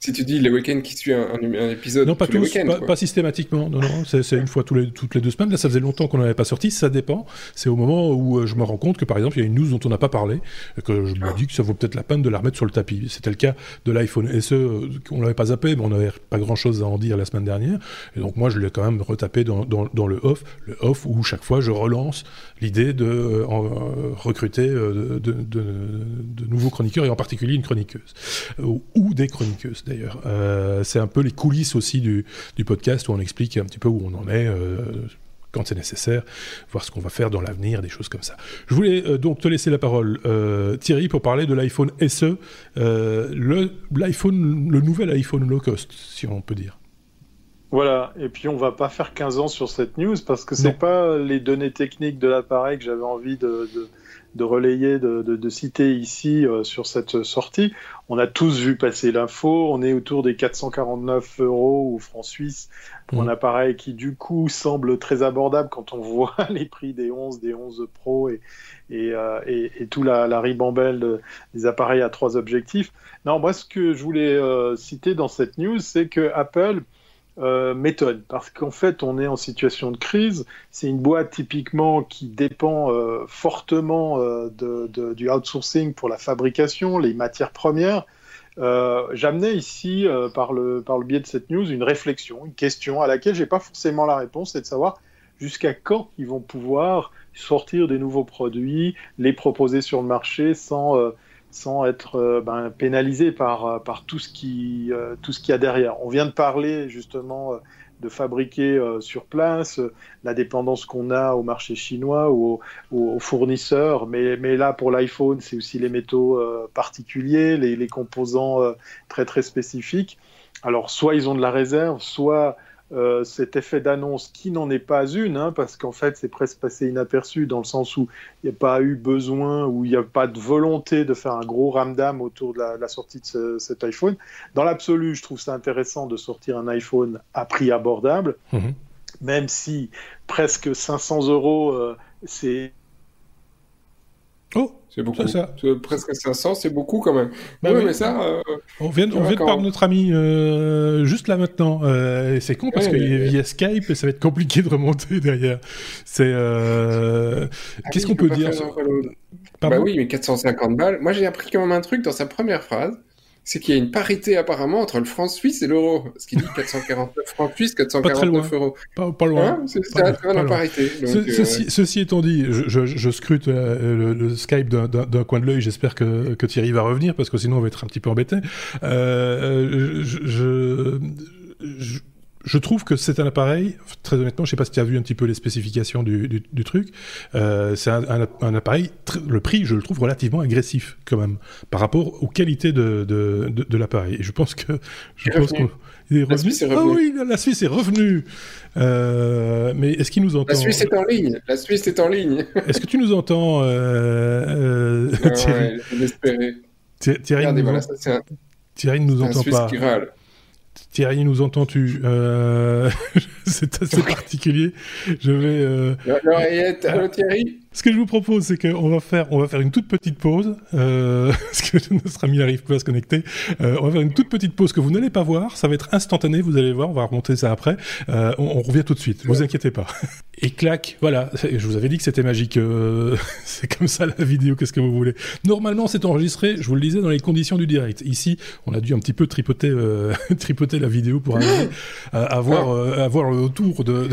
Si tu dis les week-ends qui suit un, épisode. Non, pas tous, pas, systématiquement. Non, non, c'est une fois tous les, toutes les deux semaines. Là, ça faisait longtemps qu'on n'avait pas sorti. Ça dépend. C'est au moment où euh, je me rends compte que, par exemple, il y a une news dont on n'a pas parlé, que je me ah. dis que ça vaut peut-être la peine de la remettre sur le tapis. C'était le cas de l'iPhone SE, euh, on l'avait pas zappé, mais on n'avait pas grand-chose à en dire la semaine dernière. Et donc, moi, je l'ai quand même retapé dans, dans, le off, le off où chaque fois je relance l'idée de euh, recruter de, de, de, nouveaux chroniqueurs et en particulier une chroniqueuse ou des chroniqueuses d'ailleurs. Euh, c'est un peu les coulisses aussi du, podcast où on explique un petit peu où on en est. Euh, quand c'est nécessaire, voir ce qu'on va faire dans l'avenir, des choses comme ça. Je voulais euh, donc te laisser la parole, Thierry, pour parler de l'iPhone SE, le, l'iPhone, le nouvel iPhone low cost, si on peut dire. Voilà, et puis on va pas faire 15 ans sur cette news parce que c'est pas les données techniques de l'appareil que j'avais envie de, de relayer, de, citer ici euh, sur cette sortie. On a tous vu passer l'info, on est autour des 449 euros ou francs suisses pour un mmh. appareil qui du coup semble très abordable quand on voit les prix des 11, des 11 Pro et, et, euh, tout la, ribambelle des appareils à trois objectifs. Non, moi ce que je voulais euh, citer dans cette news, c'est que Apple euh, méthode, parce qu'en fait, on est en situation de crise. C'est une boîte typiquement qui dépend euh, fortement euh, de, du outsourcing pour la fabrication, les matières premières. J'amenais ici, par, le, par le biais de cette news, une réflexion, une question à laquelle j'ai pas forcément la réponse, c'est de savoir jusqu'à quand ils vont pouvoir sortir des nouveaux produits, les proposer sur le marché sans sans être euh, ben, pénalisé par, euh, par tout ce qui euh, tout ce qu'il y a derrière. On vient de parler justement de fabriquer sur place, la dépendance qu'on a au marché chinois ou aux, fournisseurs, mais, mais là pour l'iPhone, c'est aussi les métaux particuliers, les, les composants très très spécifiques. Alors soit ils ont de la réserve, soit euh, cet effet d'annonce qui n'en est pas une, hein, parce qu'en fait c'est presque passé inaperçu dans le sens où il n'y a pas eu besoin ou il n'y a pas de volonté de faire un gros ramdam autour de la, sortie de cet iPhone. Dans l'absolu, je trouve ça intéressant de sortir un iPhone à prix abordable, mhm. même si presque 500 euros, euh, c'est Oh, c'est beaucoup. Ça, Presque 500, c'est beaucoup quand même. Bah oui, mais ça. Euh, on vient, on vient de parler de notre ami euh, juste là maintenant. Euh, c'est con parce qu'il est via Skype et ça va être compliqué de remonter derrière. C'est. Ah qu'est-ce qu'on peut dire Bah oui, mais 450 balles. Moi, j'ai appris quand même un truc dans sa première phrase c'est qu'il y a une parité apparemment entre le franc suisse et l'euro. Ce qui dit 449 francs suisses, 449 euros. Pas, loin. Hein, c'est la parité. Euh, ceci, étant dit, je, scrute euh, le, Skype d'un coin de l'œil. J'espère que, Thierry va revenir parce que sinon on va être un petit peu embêté. Euh, je je trouve que c'est un appareil, très honnêtement, je sais pas si tu as vu un petit peu les spécifications du, du, truc, euh, c'est un, un, appareil, le prix, je le trouve relativement agressif quand même, par rapport aux qualités de, de, de, l'appareil. Et je pense que... Je pense est revenu. La Suisse est revenue. Ah oui, la Suisse est revenue. Euh, mais est-ce qu'il nous entend La Suisse est en ligne. La Suisse est en ligne. est-ce que tu nous entends, euh, euh Thierry ouais, Thierry, nous, voilà, un... Thierry ne nous entend pas. Qui râle. Thierry, nous entends-tu euh... C'est assez particulier. Je vais. Euh... Allô Thierry Ce que je vous propose, c'est qu'on va faire, on va faire une toute petite pause, euh, parce que notre ami n'arrive pas à se connecter. Euh, on va faire une toute petite pause que vous n'allez pas voir. Ça va être instantané, vous allez voir. On va remonter ça après. Euh, on, revient tout de suite. Vous inquiétez pas. Et clac, voilà. Je vous avais dit que c'était magique. Euh, c'est comme ça la vidéo. Qu'est-ce que vous voulez Normalement, c'est enregistré. Je vous le disais dans les conditions du direct. Ici, on a dû un petit peu tripoter, tripoter la vidéo pour arriver à avoir, avoir le tour de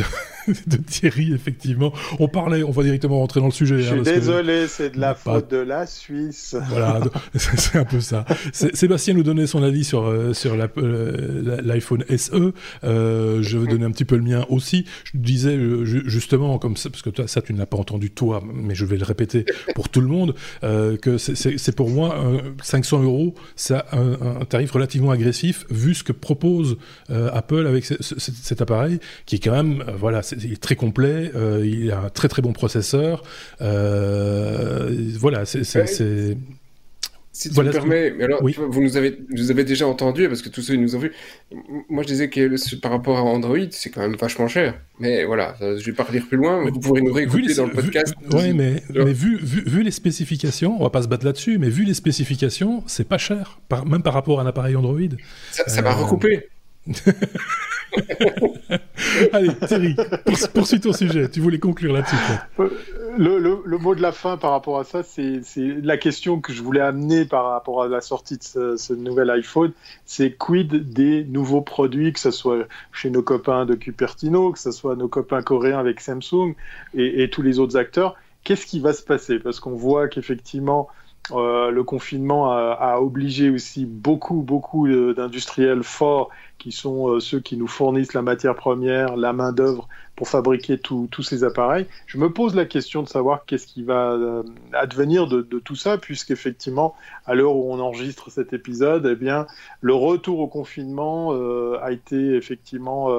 de Thierry, effectivement. On parlait, on va directement rentrer dans le sujet. Je hein, suis désolé, c'est de la faute de la Suisse. Voilà, c'est un peu ça. Sébastien nous donnait son avis sur, euh, sur euh, l'iPhone SE. Euh, je vais donner un petit peu le mien aussi. Je disais justement, comme ça, parce que toi, ça, tu ne l'as pas entendu toi, mais je vais le répéter pour tout le monde, que c'est pour moi 500 euros, c'est un, tarif relativement agressif vu ce que propose Apple avec cet appareil, qui est quand même, voilà, il est très complet, il a un très très bon processeur. Euh, voilà, c'est. Si tu me permets, alors, vous nous avez, vous avez déjà entendu, parce que tous ceux qui nous ont vus, moi je disais que par rapport à Android, c'est quand même vachement cher. Mais voilà, je vais pas relire plus loin, vous pourrez nous réécouter dans le podcast. Oui, mais, mais vu, vu, les spécifications, on va pas se battre là-dessus, mais vu les spécifications, c'est pas cher, même par rapport à un appareil Android. Ça, va euh, recouper. Allez, Thierry, poursuis ton sujet. Tu voulais conclure là-dessus. Le, mot de la fin par rapport à ça, c'est la question que je voulais amener par rapport à la sortie de ce, nouvel iPhone. C'est quid des nouveaux produits, que ce soit chez nos copains de Cupertino, que ce soit nos copains coréens avec Samsung et, tous les autres acteurs. Qu'est-ce qui va se passer? Parce qu'on voit qu'effectivement, euh, le confinement a, a, obligé aussi beaucoup, beaucoup d'industriels forts qui sont euh, ceux qui nous fournissent la matière première, la main-d'œuvre pour fabriquer tous ces appareils. Je me pose la question de savoir qu'est-ce qui va euh, advenir de, tout ça, puisqu'effectivement, à l'heure où on enregistre cet épisode, eh bien, le retour au confinement euh, a été effectivement,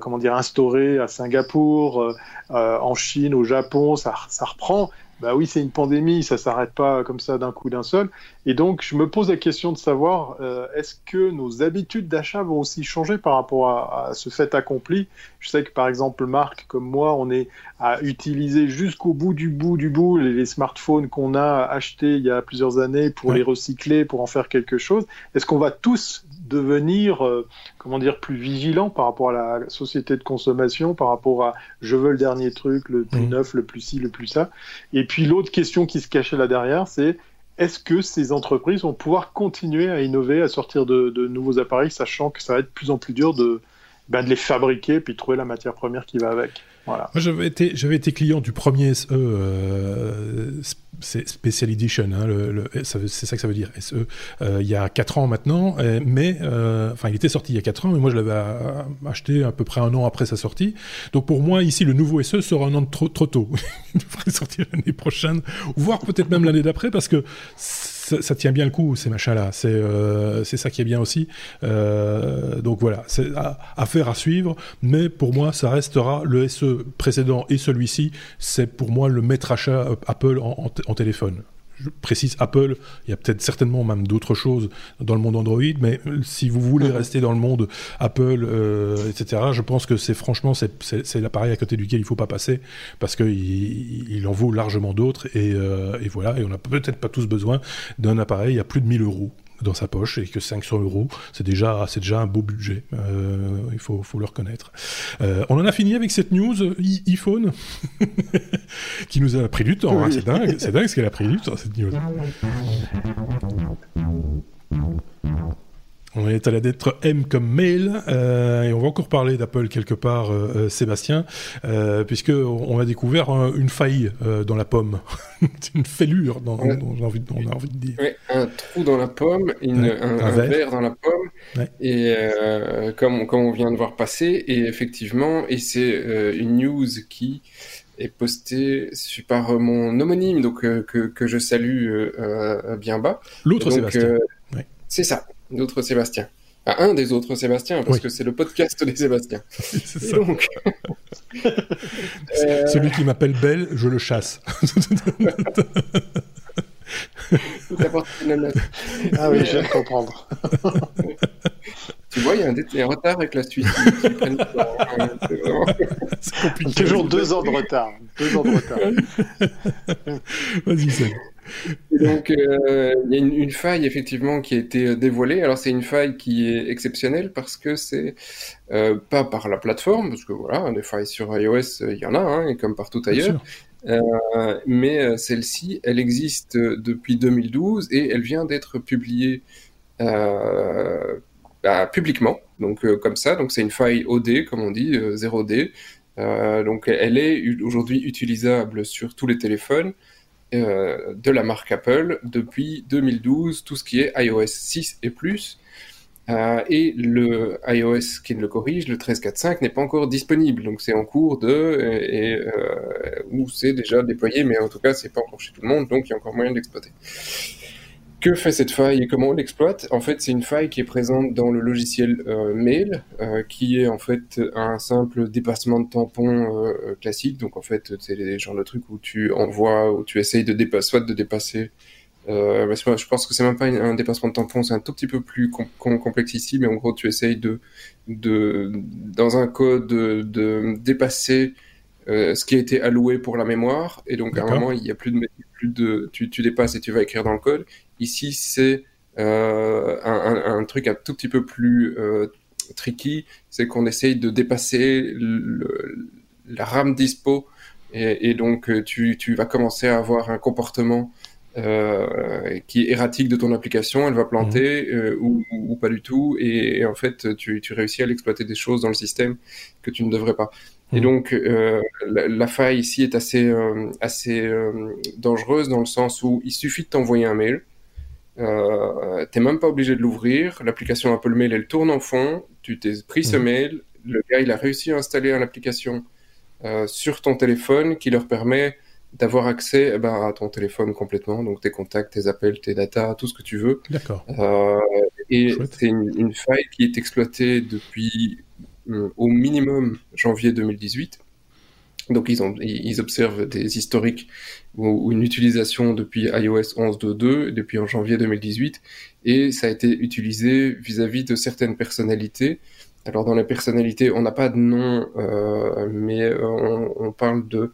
comment dire, instauré à Singapour, en Chine, au Japon, ça, reprend bah oui, c'est une pandémie, ça s'arrête pas comme ça d'un coup d'un seul. Et donc, je me pose la question de savoir, euh, est-ce que nos habitudes d'achat vont aussi changer par rapport à, ce fait accompli? Je sais que par exemple, Marc, comme moi, on est à utiliser jusqu'au bout du bout du bout les, smartphones qu'on a achetés il y a plusieurs années pour les recycler, pour en faire quelque chose. Est-ce qu'on va tous devenir, euh, comment dire, plus vigilant par rapport à la société de consommation, par rapport à je veux le dernier truc, le plus mmh. neuf, le plus ci, le plus ça. Et puis l'autre question qui se cachait là derrière, c'est est-ce que ces entreprises vont pouvoir continuer à innover, à sortir de, nouveaux appareils, sachant que ça va être de plus en plus dur de, ben, les fabriquer puis trouver la matière première qui va avec? Moi, j'avais été, j'avais été client du premier SE euh, Special Edition, hein, c'est ça que ça veut dire, SE, euh, il y a 4 ans maintenant, mais, euh, enfin, il était sorti il y a 4 ans, mais moi je l'avais acheté à peu près un an après sa sortie. Donc pour moi, ici, le nouveau SE sera un an trop, trop tôt. il devrait sortir l'année prochaine, voire peut-être même l'année d'après, parce que ça, tient bien le coup, ces machins-là. C'est euh, ça qui est bien aussi. Euh, donc voilà, c'est affaire à suivre. Mais pour moi, ça restera le SE précédent et celui-ci. C'est pour moi le maître achat Apple en téléphone je précise Apple, il y a peut-être certainement même d'autres choses dans le monde Android, mais si vous voulez rester dans le monde Apple, euh, etc., je pense que c'est franchement c'est l'appareil à côté duquel il ne faut pas passer parce qu'il il en vaut largement d'autres et, euh, et, voilà, et on n'a peut-être pas tous besoin d'un appareil à plus de 1000 euros dans sa poche et que 500 euros, c'est déjà, c'est déjà un beau budget. Euh, il faut, faut, le reconnaître. Euh, on en a fini avec cette news iPhone qui nous a pris du temps. Hein. C'est dingue, c'est dingue ce qu'elle a pris du temps cette news. On est à la lettre M comme mail, euh, et on va encore parler d'Apple quelque part, euh, euh, Sébastien, puisque on a découvert une faille dans la pomme, une fêlure, dans, a envie, on, a envie, de dire. un trou dans la pomme, une, un, verre. dans la pomme, et comme, comme on vient de voir passer, et effectivement, et c'est une news qui est postée par mon homonyme, donc que, que, je salue bien bas. L'autre Sébastien. C'est ça d'autres Sébastien. un des autres Sébastien, parce que c'est le podcast des Sébastien. Donc... Celui qui m'appelle Belle, je le chasse. ah oui, je viens de comprendre. tu vois, il y a un, retard avec la suite. Toujours deux ans de retard. Deux ans de retard. Vas-y, donc, euh, il y a une, faille effectivement qui a été dévoilée. Alors, c'est une faille qui est exceptionnelle parce que c'est euh, pas par la plateforme, parce que voilà, des failles sur iOS, il y en a, hein, comme partout ailleurs. Euh, mais celle-ci, elle existe depuis 2012 et elle vient d'être publiée bah, publiquement, donc comme ça. Donc, c'est une faille OD, comme on dit, 0D. donc, elle est aujourd'hui utilisable sur tous les téléphones. Euh, de la marque Apple depuis 2012, tout ce qui est iOS 6 et plus. Euh, et le iOS qui le corrige, le 13.4.5, n'est pas encore disponible. Donc c'est en cours de, et, euh, où c'est déjà déployé, mais en tout cas, c'est pas encore chez tout le monde, donc il y a encore moyen d'exploiter. Que fait cette faille et comment on l'exploite En fait, c'est une faille qui est présente dans le logiciel euh, Mail, euh, qui est en fait un simple dépassement de tampon euh, classique. Donc en fait, c'est les genres de trucs où tu envoies, où tu essayes de dépasser, soit de dépasser. je pense que c'est même pas un dépassement de tampon, c'est un tout petit peu plus complexe ici, mais en gros, tu essayes de, de dans un code, de, de dépasser ce qui a été alloué pour la mémoire, et donc à un moment il y a plus de, plus de, tu, tu dépasses et tu vas écrire dans le code, Ici, c'est euh, un, truc un tout petit peu plus euh, tricky, c'est qu'on essaye de dépasser la RAM dispo et, donc euh, tu, vas commencer à avoir un comportement qui est erratique de ton application, elle va planter mhm. ou, pas du tout, et, en fait tu, réussis à l'exploiter des choses dans le système que tu ne devrais pas. Et mhm. donc la, faille ici est assez, assez dangereuse dans le sens où il suffit de t'envoyer un mail, euh, t'es même pas obligé de l'ouvrir. L'application Apple Mail, elle tourne en fond. Tu t'es pris ce mhm. mail. Le gars, il a réussi à installer une application euh, sur ton téléphone qui leur permet d'avoir accès eh ben, à ton téléphone complètement, donc tes contacts, tes appels, tes datas, tout ce que tu veux. D'accord. Euh, et c'est une, une, faille qui est exploitée depuis euh, au minimum janvier 2018. Donc ils, ont, ils observent des historiques ou, une utilisation depuis iOS 11.2.2, depuis en janvier 2018, et ça a été utilisé vis-à-vis de certaines personnalités. Alors dans les personnalités, on n'a pas de nom, euh, mais euh, on, parle de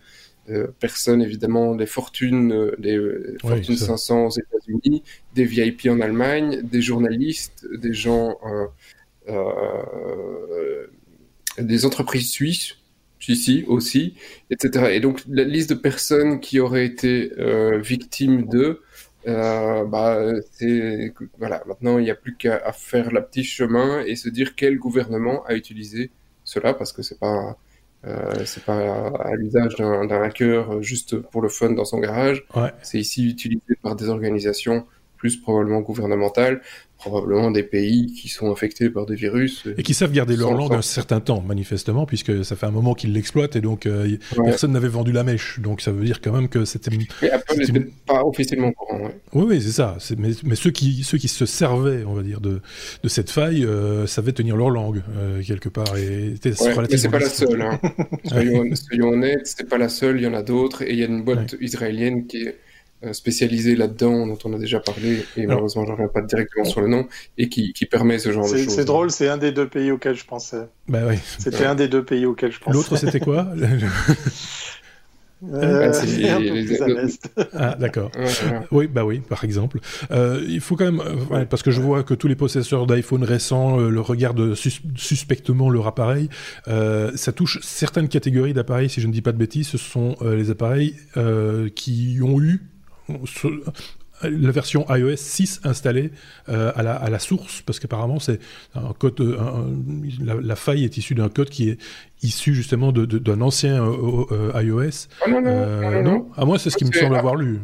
euh, personnes évidemment des fortunes, des fortunes 500 aux États-Unis, des VIP en Allemagne, des journalistes, des gens, des entreprises suisses ici aussi, etc. Et donc la liste de personnes qui auraient été euh, victimes de, euh, bah, c'est voilà, maintenant il n'y a plus qu'à faire la petite chemin et se dire quel gouvernement a utilisé cela parce que c'est pas euh, c'est pas à l'usage d'un hacker juste pour le fun dans son garage. C'est ici utilisé par des organisations plus probablement gouvernementales probablement des pays qui sont infectés par des virus. Et qui savent garder leur langue un certain temps, manifestement, puisque ça fait un moment qu'ils l'exploitent et donc euh, personne n'avait vendu la mèche. Donc ça veut dire quand même que c'était. Mais Apple n'était pas officiellement au courant. Oui, oui, c'est ça. Mais, mais, ceux, qui, ceux qui se servaient, on va dire, de, de cette faille euh, savaient tenir leur langue, euh, quelque part. Et mais c'est pas la seule. Hein. soyons, soyons, honnêtes, c'est pas la seule, il y en a d'autres. Et il y a une boîte israélienne qui est spécialisé là-dedans, dont on a déjà parlé, et malheureusement, je ne reviens pas directement sur le nom, et qui, qui permet ce genre de choses. C'est drôle, c'est un des deux pays auxquels je pensais. Bah oui. C'était un des deux pays auxquels je pensais. L'autre, c'était quoi Euh, ah, ah, d'accord. Oui, bah oui, par exemple. Euh, il faut quand même, euh, parce que je vois que tous les possesseurs d'iPhone récents le regardent suspectement leur appareil. ça touche certaines catégories d'appareils, si je ne dis pas de bêtises. Ce sont les appareils qui ont eu la version iOS 6 installée euh, à, la, à, la, source, parce qu'apparemment c'est un code, la, faille est issue d'un code qui est issu justement d'un de, ancien euh, euh, iOS. Ah non, non, non, À moi, c'est ce qui me semble avoir lu.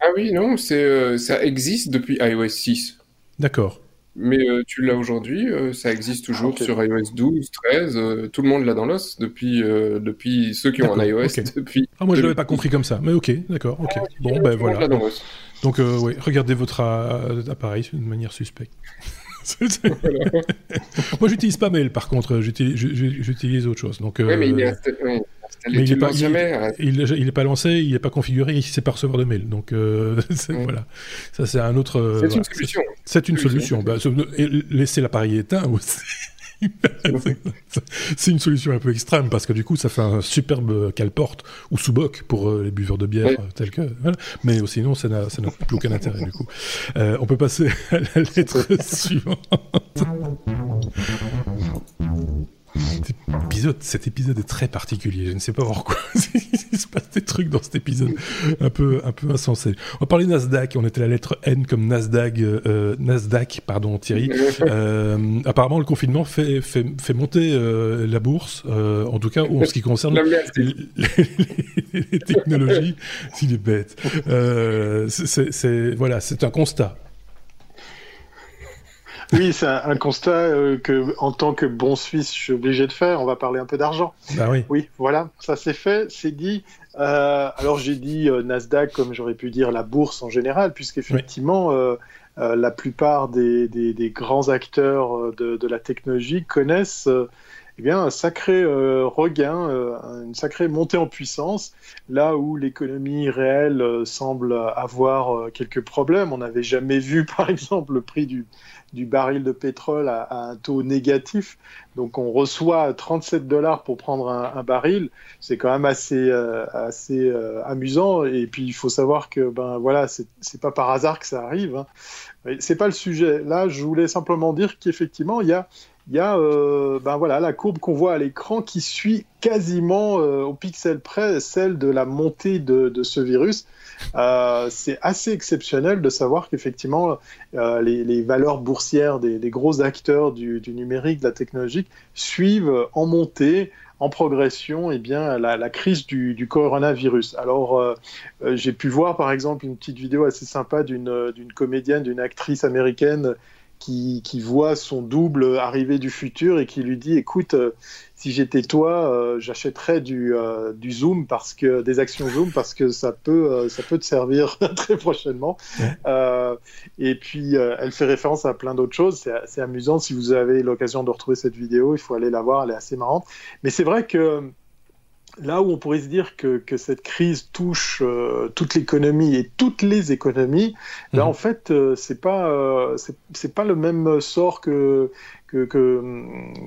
Ah oui, non, c'est ça existe depuis iOS 6. D'accord. Mais tu l'as aujourd'hui, ça existe toujours sur iOS 12, 13, tout le monde l'a dans l'os depuis, depuis ceux qui ont un iOS depuis. Ah, moi je l'avais pas compris comme ça, mais ok, d'accord, ok. Ah, bon, ben voilà. Donc, euh, oui, regardez votre euh, appareil d'une manière suspecte. Moi, j'utilise pas mail, par contre, j'utilise autre chose. Donc, mais il un, Mais il n'est pas, il, est pas lancé, il n'est pas configuré, il ne sait pas recevoir de mail. Donc voilà, ça c'est un autre. C'est une solution. C'est une solution. Bah, laisser l'appareil éteint aussi. c'est une solution un peu extrême parce que du coup ça fait un superbe cale-porte ou sous-boc pour euh, les buveurs de bière euh, tels que mais sinon ça n'a plus aucun intérêt du coup euh, on peut passer à la lettre suivante cet épisode, cet épisode est très particulier. Je ne sais pas pourquoi. Il se passe des trucs dans cet épisode un peu, un peu insensé. On parler Nasdaq. On était la lettre N comme Nasdaq, euh, Nasdaq, pardon, Thierry. Euh, apparemment, le confinement fait, fait, fait monter euh, la bourse, en tout cas en ce qui concerne les, les, technologies. S'il est bête. c'est voilà, c'est un constat. Oui, c'est un, constat euh, que, en tant que bon Suisse, je suis obligé de faire. On va parler un peu d'argent. Bah oui. Oui, voilà, ça c'est fait, c'est dit. Euh, alors j'ai dit euh, Nasdaq, comme j'aurais pu dire la bourse en général, puisqu'effectivement, oui. la plupart des, des, des grands acteurs de, de, la technologie connaissent eh bien, un sacré regain, une sacrée montée en puissance, là où l'économie réelle semble avoir quelques problèmes. On n'avait jamais vu, par exemple, le prix du, du baril de pétrole à, un taux négatif. Donc on reçoit 37 dollars pour prendre un, baril. C'est quand même assez, euh, assez euh, amusant. Et puis il faut savoir que ben voilà, c'est pas par hasard que ça arrive. Hein. C'est pas le sujet. Là, je voulais simplement dire qu'effectivement, il y a il y a euh, ben voilà, la courbe qu'on voit à l'écran qui suit quasiment au pixel près celle de la montée de, ce virus. Euh, c'est assez exceptionnel de savoir qu'effectivement, euh, les, valeurs boursières des, gros acteurs du, numérique, de la technologie, suivent en montée en progression eh bien, la, crise du, coronavirus. Alors, euh, j'ai pu voir par exemple une petite vidéo assez sympa d'une comédienne, d'une actrice américaine qui, voit son double arriver du futur et qui lui dit écoute, euh, si j'étais toi, euh, j'achèterais du, euh, du Zoom parce que des actions Zoom parce que ça peut ça peut te servir très prochainement. et puis elle fait référence à plein d'autres choses. C'est amusant si vous avez l'occasion de retrouver cette vidéo, il faut aller la voir, elle est assez marrante. Mais c'est vrai que là où on pourrait se dire que, que cette crise touche euh, toute l'économie et toutes les économies, là mhm. en fait euh, c'est pas euh, c'est pas le même sort que que, que,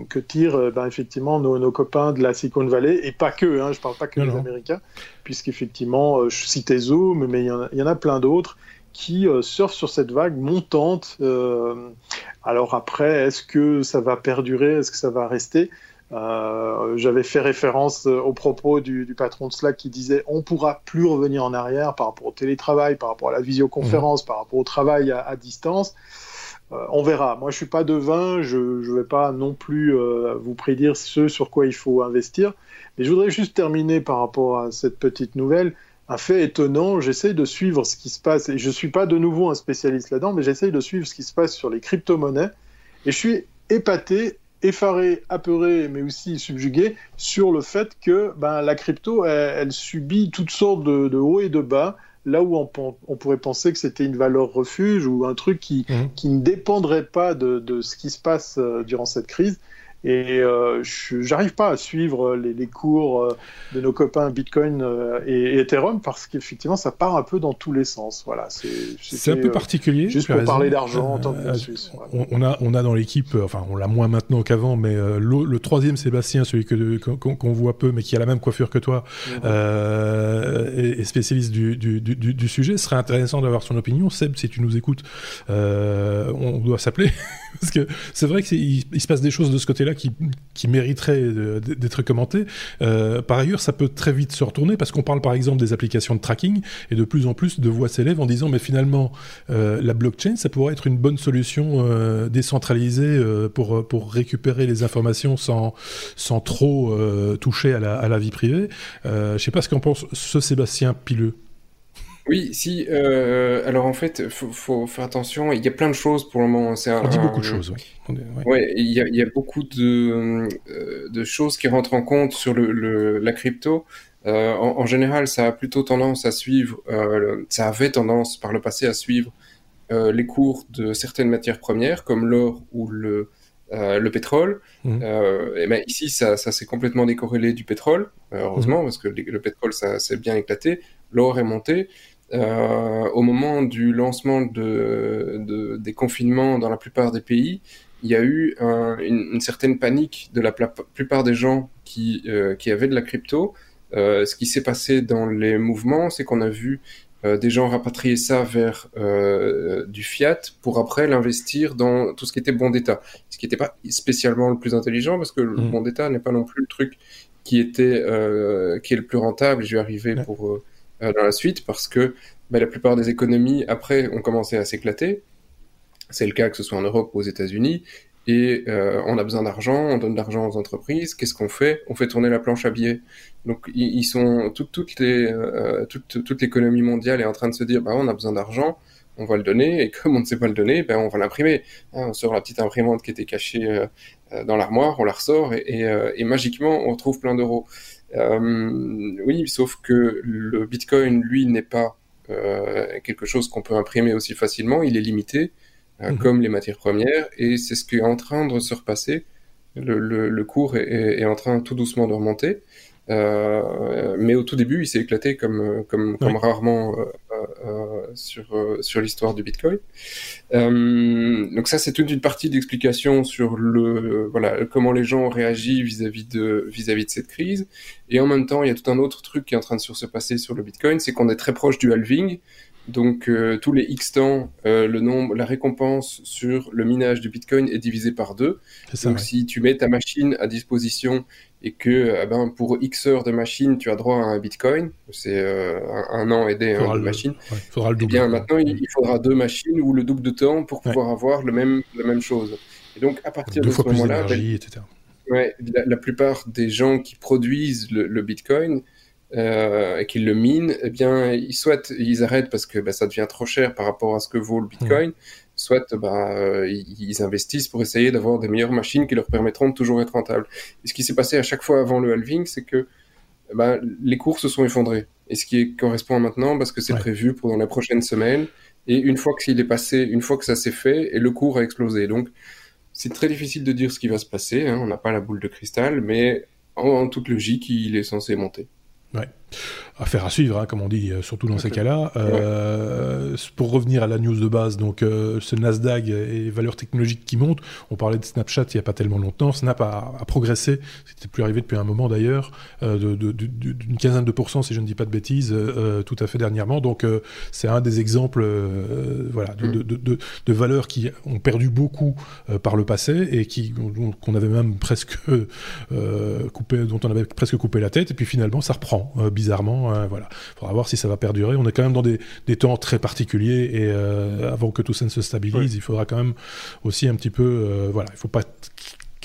que tirent ben, effectivement nos, nos, copains de la Silicon Valley et pas que, hein, je parle pas que des Américains, puisqu'effectivement je citais Zoom, mais il y, y, en a plein d'autres qui surfent sur cette vague montante. alors après, est-ce que ça va perdurer, est-ce que ça va rester? Euh, j'avais fait référence euh, au propos du, du, patron de Slack qui disait on pourra plus revenir en arrière par rapport au télétravail, par rapport à la visioconférence, mmh. par rapport au travail à, à distance. Euh, on verra. Moi, je suis pas devin, je ne vais pas non plus euh, vous prédire ce sur quoi il faut investir. Mais je voudrais juste terminer par rapport à cette petite nouvelle. Un fait étonnant, j'essaie de suivre ce qui se passe, et je suis pas de nouveau un spécialiste là-dedans, mais j'essaie de suivre ce qui se passe sur les crypto-monnaies, et je suis épaté effaré, apeuré, mais aussi subjugué sur le fait que ben, la crypto, elle, subit toutes sortes de, hauts et de bas, là où on, pourrait penser que c'était une valeur refuge ou un truc qui, mmh. ne dépendrait pas de, ce qui se passe euh, durant cette crise. Et euh, j'arrive pas à suivre les, les cours euh, de nos copains Bitcoin euh, et, Ethereum parce qu'effectivement, ça part un peu dans tous les sens. Voilà, c'est un peu particulier. Juste pour parler d'argent en tant que Suisse. On, a, on a dans l'équipe, enfin, on l'a moins maintenant qu'avant, mais le, troisième Sébastien, celui qu'on voit peu, mais qui a la même coiffure que toi, et, spécialiste du, du, du, du, sujet, serait intéressant d'avoir son opinion. Seb, si tu nous écoutes, on doit s'appeler parce que c'est vrai qu'il il se passe des choses de ce côté-là qui, mériterait d'être commenté. Euh, par ailleurs, ça peut très vite se retourner parce qu'on parle par exemple des applications de tracking et de plus en plus de voix s'élèvent en disant mais finalement euh, la blockchain ça pourrait être une bonne solution euh, décentralisée pour pour récupérer les informations sans sans trop toucher à la, à la vie privée. je sais pas ce qu'en pense ce Sébastien Pileux. Oui, si. Euh, alors en fait, faut, faut faire attention. Il y a plein de choses pour le moment. On dit beaucoup de choses, oui. Ouais, il y a, il y a beaucoup de, euh, de choses qui rentrent en compte sur le, le la crypto. Euh, en, en, général, ça a plutôt tendance à suivre. Euh, ça avait tendance par le passé à suivre euh, les cours de certaines matières premières, comme l'or ou le le pétrole. Mmh. et ben ici, ça, ça s'est complètement décorrélé du pétrole, heureusement, mmh. parce que le, pétrole, ça s'est bien éclaté. L'or est monté. Au moment du lancement de, des confinements dans la plupart des pays, il y a eu une, certaine panique de la plupart des gens qui, qui avaient de la crypto. ce qui s'est passé dans les mouvements, c'est qu'on a vu euh, des gens rapatrier ça vers euh, du fiat pour après l'investir dans tout ce qui était bon d'État. Ce qui n'était pas spécialement le plus intelligent parce que le mmh. bon d'État n'est pas non plus le truc qui était euh, qui est le plus rentable. Je vais arriver pour dans la suite parce que bah, la plupart des économies après ont commencé à s'éclater. C'est le cas que ce soit en Europe ou aux États-Unis et euh, on a besoin d'argent, on donne de l'argent aux entreprises. Qu'est-ce qu'on fait? On fait tourner la planche à billets. Donc ils, sont toutes toutes les euh, toute, toute l'économie mondiale est en train de se dire bah on a besoin d'argent, on va le donner et comme on ne sait pas le donner, ben on va l'imprimer. Hein, on sort la petite imprimante qui était cachée euh, dans l'armoire, on la ressort et, et, et, magiquement on retrouve plein d'euros. Oui, sauf que le Bitcoin lui n'est pas quelque chose qu'on peut imprimer aussi facilement, il est limité. Euh, mhm. comme les matières premières, et c'est ce qui est en train de se repasser. Le, le, cours est, est, en train tout doucement de remonter. Euh, mais au tout début, il s'est éclaté comme, comme, comme rarement euh, euh sur, euh, sur l'histoire du Bitcoin. donc ça, c'est toute une partie d'explication sur le voilà comment les gens ont réagi vis-à-vis de vis-à-vis de cette crise. Et en même temps, il y a tout un autre truc qui est en train de se passer sur le Bitcoin, c'est qu'on est très proche du halving. Donc euh, tous les X temps, euh, le nombre, la récompense sur le minage du Bitcoin est divisée par deux. Donc si tu mets ta machine à disposition et que eh ben, pour X heures de machine, tu as droit à un Bitcoin, c'est euh, un, an aidé hein, de machine. Ouais, faudra le eh double. bien maintenant, il, faudra deux machines ou le double de temps pour pouvoir avoir le même, la même chose. Et donc à partir de ce moment-là, ben. Ouais, la, plupart des gens qui produisent le Bitcoin euh, et qu'ils le minent, eh bien, ils, soit ils arrêtent parce que bah, ça devient trop cher par rapport à ce que vaut le Bitcoin, soit bah, euh, ils, investissent pour essayer d'avoir des meilleures machines qui leur permettront de toujours être rentables. Et ce qui s'est passé à chaque fois avant le halving, c'est que bah, les cours se sont effondrés. Et ce qui correspond maintenant, parce que c'est prévu pour dans les prochaines semaines, et une fois qu'il est passé, une fois que ça s'est fait, et le cours a explosé. Donc, c'est très difficile de dire ce qui va se passer. Hein. on n'a pas la boule de cristal, mais en toute logique, il est censé monter. Affaire à suivre, hein, comme on dit, euh, surtout dans ces cas-là. Euh, pour revenir à la news de base, donc euh, ce Nasdaq et valeurs technologiques qui montent, on parlait de Snapchat il n'y a pas tellement longtemps, Snap a, progressé, c'était plus arrivé depuis un moment d'ailleurs, d'une quinzaine de pourcents, si je ne dis pas de bêtises, tout à fait dernièrement. Donc c'est un des exemples voilà, de, mm. de, valeurs qui ont perdu beaucoup par le passé et qui qu'on avait même presque coupé, dont on avait presque coupé la tête, et puis finalement ça reprend bizarrement Hein, voilà, il faudra voir si ça va perdurer. On est quand même dans des, temps très particuliers et euh, avant que tout ça ne se stabilise, il faudra quand même aussi un petit peu, euh, voilà, il faut pas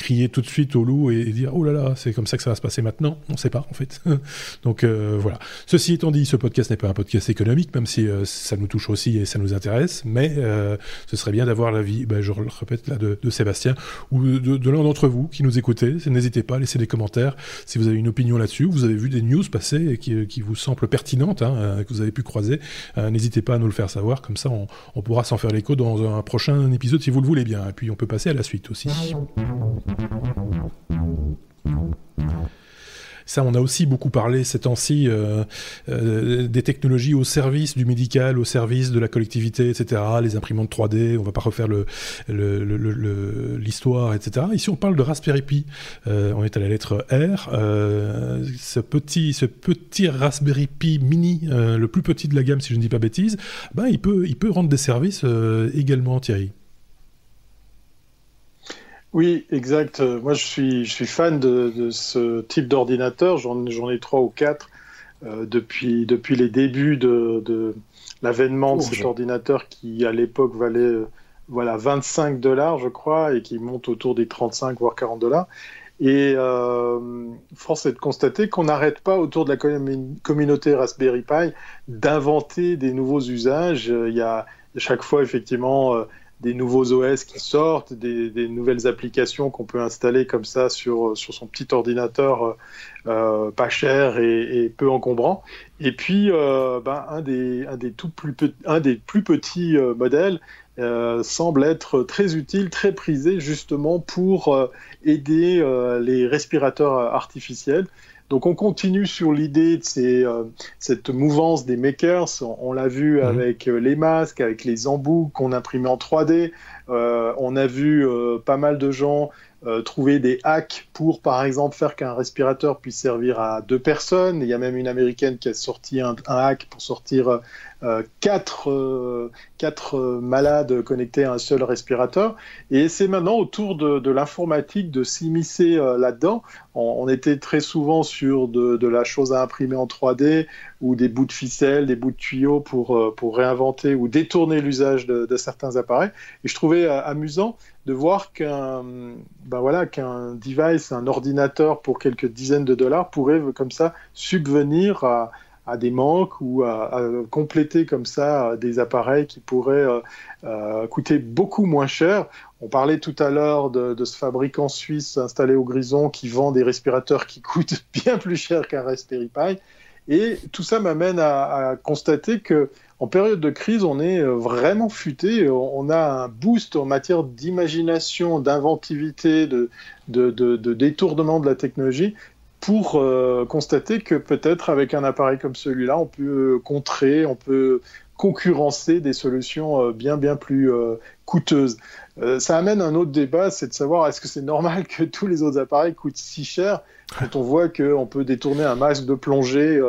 crier tout de suite au loup et, dire oh là là, c'est comme ça que ça va se passer maintenant. On ne sait pas en fait. Donc euh, voilà. Ceci étant dit, ce podcast n'est pas un podcast économique, même si euh, ça nous touche aussi et ça nous intéresse, mais euh, ce serait bien d'avoir l'avis, ben, je le répète là, de, Sébastien ou de, l'un d'entre vous qui nous écoutez. N'hésitez pas à laisser des commentaires si vous avez une opinion là-dessus, vous avez vu des news passer et qui, vous semblent pertinentes, hein, que vous avez pu croiser. N'hésitez pas à nous le faire savoir, comme ça on pourra s'en faire l'écho dans un prochain épisode si vous le voulez bien. Et puis on peut passer à la suite aussi. Ça, on a aussi beaucoup parlé ces temps-ci euh, euh, des technologies au service du médical, au service de la collectivité, etc. Les imprimantes 3D, on va pas refaire l'histoire, etc. Ici, on parle de Raspberry Pi. Euh, on est à la lettre R. ce, petit, ce petit Raspberry Pi mini, le plus petit de la gamme, si je ne dis pas bêtise, ben, il, peut, il peut rendre des services également, Thierry. Oui, exact. Moi, je suis, je suis fan de, ce type d'ordinateur. J'en ai trois ou quatre euh, depuis, depuis les débuts de, de l'avènement de cet ordinateur qui, à l'époque, valait euh, voilà, 25 dollars, je crois, et qui monte autour des 35 voire 40 dollars. Et euh, force est de constater qu'on n'arrête pas autour de la communauté Raspberry Pi d'inventer des nouveaux usages. Il y a chaque fois effectivement des nouveaux OS qui sortent, des, nouvelles applications qu'on peut installer comme ça sur, son petit ordinateur euh, pas cher et, peu encombrant. Et puis, euh, ben, un, des, plus petits euh, modèles semble être très utile, très prisé justement pour aider les respirateurs artificiels. Donc on continue sur l'idée de ces, cette mouvance des makers. On, l'a vu mhm. avec les masques, avec les embouts qu'on imprimait en 3D. on a vu pas mal de gens euh, trouver des hacks pour, par exemple, faire qu'un respirateur puisse servir à deux personnes. Il y a même une américaine qui a sorti un, hack pour sortir euh, quatre, euh, quatre malades connectés à un seul respirateur. Et c'est maintenant autour de, l'informatique de s'immiscer là-dedans. On, était très souvent sur de, la chose à imprimer en 3D ou des bouts de ficelle, des bouts de tuyaux pour, pour réinventer ou détourner l'usage de, de certains appareils. Et je trouvais amusant de voir qu'un ben voilà, qu'un device, un ordinateur pour quelques dizaines de dollars pourrait comme ça subvenir à, des manques ou à, compléter comme ça des appareils qui pourraient euh, euh, coûter beaucoup moins cher. On parlait tout à l'heure de, ce fabricant suisse installé au Grison qui vend des respirateurs qui coûtent bien plus cher qu'un Raspberry Pi. Et tout ça m'amène à, constater que en période de crise, on est euh, vraiment futé. On a un boost en matière d'imagination, d'inventivité, de, détournement de la technologie pour euh, constater que peut-être avec un appareil comme celui-là, on peut contrer, on peut concurrencer des solutions euh, bien bien plus coûteuses. ça amène un autre débat, c'est de savoir est-ce que c'est normal que tous les autres appareils coûtent si cher quand on voit qu'on peut détourner un masque de plongée